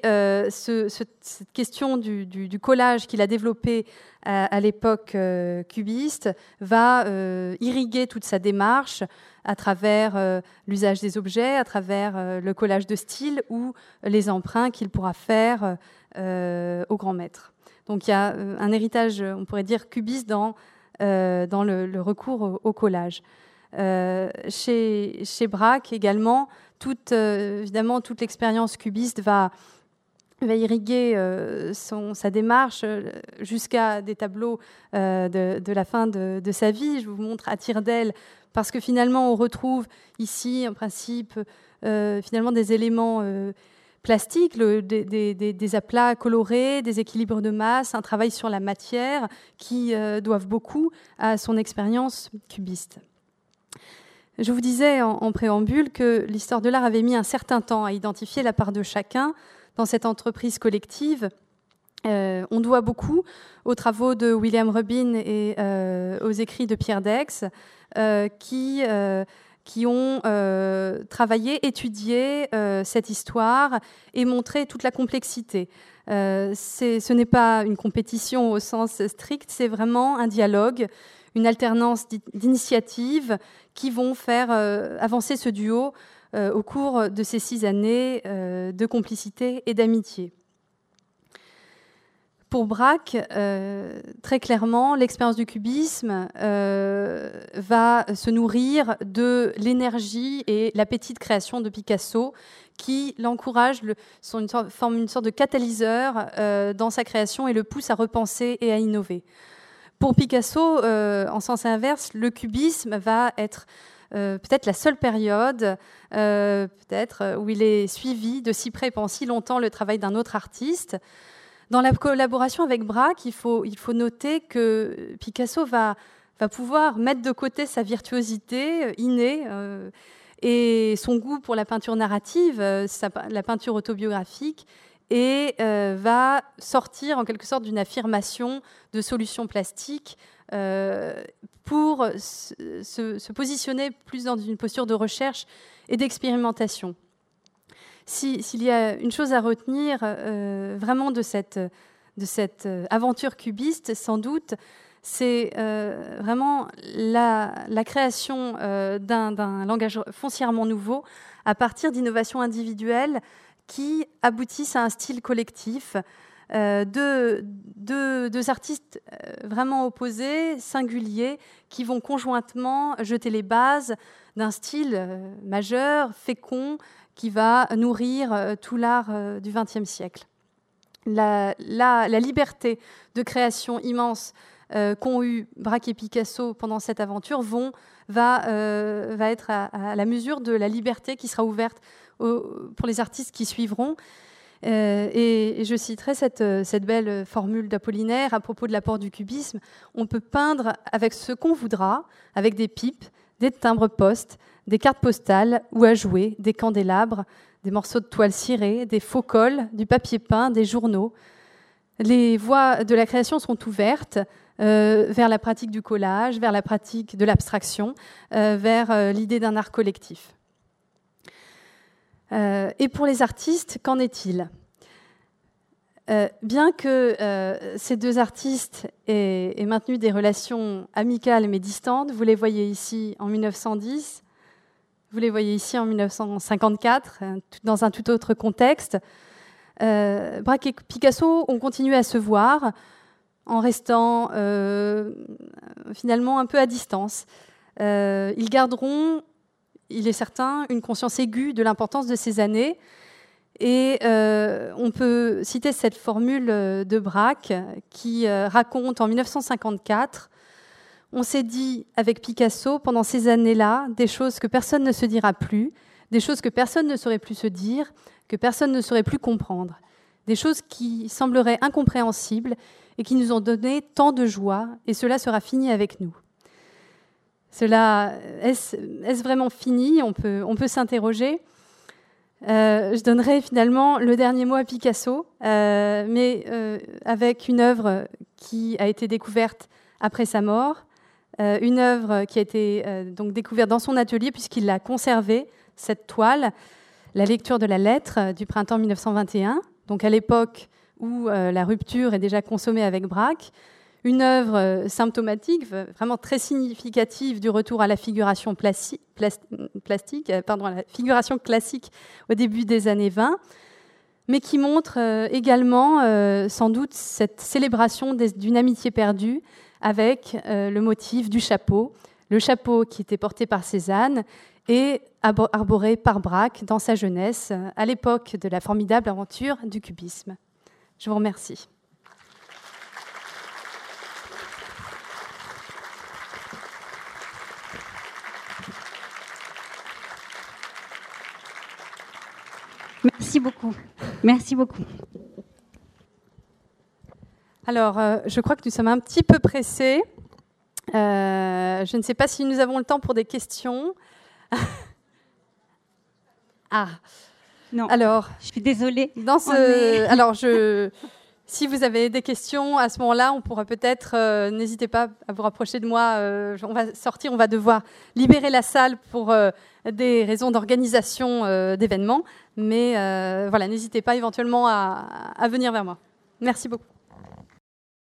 cette question du, collage qu'il a développé à, l'époque cubiste va irriguer toute sa démarche à travers euh, l'usage des objets, à travers euh, le collage de style ou les emprunts qu'il pourra faire euh, au grand maître. Donc il y a un héritage, on pourrait dire, cubiste dans, dans le, recours au, collage. chez, chez Braque également, toute, évidemment, toute l'expérience cubiste va, irriguer son, sa démarche jusqu'à des tableaux de, de, la fin de, de, sa vie. Je vous montre à tire d'aile parce que finalement on retrouve ici en principe euh, finalement des éléments euh, plastiques, des, aplats colorés, des équilibres de masse, un travail sur la matière qui euh, doivent beaucoup à son expérience cubiste. Je vous disais en, préambule que l'histoire de l'art avait mis un certain temps à identifier la part de chacun dans cette entreprise collective. on doit beaucoup aux travaux de William Rubin et aux écrits de Pierre Dex, qui, euh, qui ont euh, travaillé, étudié cette histoire et montré toute la complexité. ce n'est pas une compétition au sens strict, c'est vraiment un dialogue, une alternance d'initiatives qui vont faire avancer ce duo au cours de ces six années de complicité et d'amitié pour Braque, euh, très clairement, l'expérience du cubisme euh, va se nourrir de l'énergie et l'appétit de création de Picasso, qui l'encourage, une forme une sorte de catalyseur euh, dans sa création et le pousse à repenser et à innover. Pour Picasso, en sens inverse, le cubisme va être peut-être la seule période, peut-être où il est suivi de si près pendant si longtemps le travail d'un autre artiste. Dans la collaboration avec Braque, il faut, noter que Picasso va, pouvoir mettre de côté sa virtuosité euh, innée euh, et son goût pour la peinture narrative, euh, la peinture autobiographique, et va sortir en quelque sorte d'une affirmation de solutions plastiques pour se, positionner plus dans une posture de recherche et d'expérimentation s'il y a une chose à retenir euh, vraiment de cette, euh, aventure cubiste, sans doute, c'est euh, vraiment la, création d'un langage foncièrement nouveau à partir d'innovations individuelles qui aboutissent à un style collectif. de deux, artistes vraiment opposés, singuliers, qui vont conjointement jeter les bases d'un style majeur, fécond, qui va nourrir euh, tout l'art euh, du XXe siècle. La, liberté de création immense euh, qu'ont eu Braque et Picasso pendant cette aventure va, être à, la mesure de la liberté qui sera ouverte pour les artistes qui suivront. et, je citerai cette, belle formule d'Apollinaire à propos de l'apport du cubisme. On peut peindre avec ce qu'on voudra, avec des pipes, des timbres postes, des cartes postales ou à jouer, des candélabres, des morceaux de toile cirée, des faux cols, du papier peint, des journaux. Les voies de la création sont ouvertes euh, vers la pratique du collage, vers la pratique de l'abstraction, euh, vers euh, l'idée d'un art collectif. et pour les artistes, qu'en est-il? Bien que ces deux artistes aient, aient, maintenu des relations amicales mais distantes, vous les voyez ici en 1910, vous les voyez ici en 1954, euh, dans un tout autre contexte. Euh, Braque et Picasso ont continué à se voir en restant euh, finalement un peu à distance. ils garderont, il est certain, une conscience aiguë de l'importance de ces années. Et on peut citer cette formule de Braque qui raconte en 1954 on s'est dit avec Picasso pendant ces années-là des choses que personne ne se dira plus, des choses que personne ne saurait plus se dire, que personne ne saurait plus comprendre. des choses qui sembleraient incompréhensibles et qui nous ont donné tant de joie, et cela sera fini avec nous. Cela, est-ce vraiment fini? On peut, s'interroger. Euh, je donnerai finalement le dernier mot à Picasso, euh, mais euh, avec une œuvre qui a été découverte après sa mort, une œuvre qui a été donc découverte dans son atelier puisqu'il l'a conservée, cette toile, la lecture de la lettre du printemps 1921, donc à l'époque où la rupture est déjà consommée avec Braque, une œuvre euh, symptomatique, vraiment très significative du retour à la figuration plastique, euh, pardon, à la figuration classique au début des années 20, mais qui montre euh, également sans doute cette célébration d'une amitié perdue avec le motif du chapeau, le chapeau qui était porté par Cézanne et arboré par Braque dans sa jeunesse, à l'époque de la formidable aventure du cubisme. Je vous remercie. Merci beaucoup. Merci beaucoup. Alors, euh, je crois que nous sommes un petit peu pressés. Euh, je ne sais pas si nous avons le temps pour des questions. ah. Non. Alors, je suis désolée. Dans ce, alors je, si vous avez des questions à ce moment-là, on pourra peut-être, euh, n'hésitez pas à vous rapprocher de moi. on va sortir, on va devoir libérer la salle pour des raisons d'organisation d'événements. Mais voilà, n'hésitez pas éventuellement à venir vers moi. Merci beaucoup.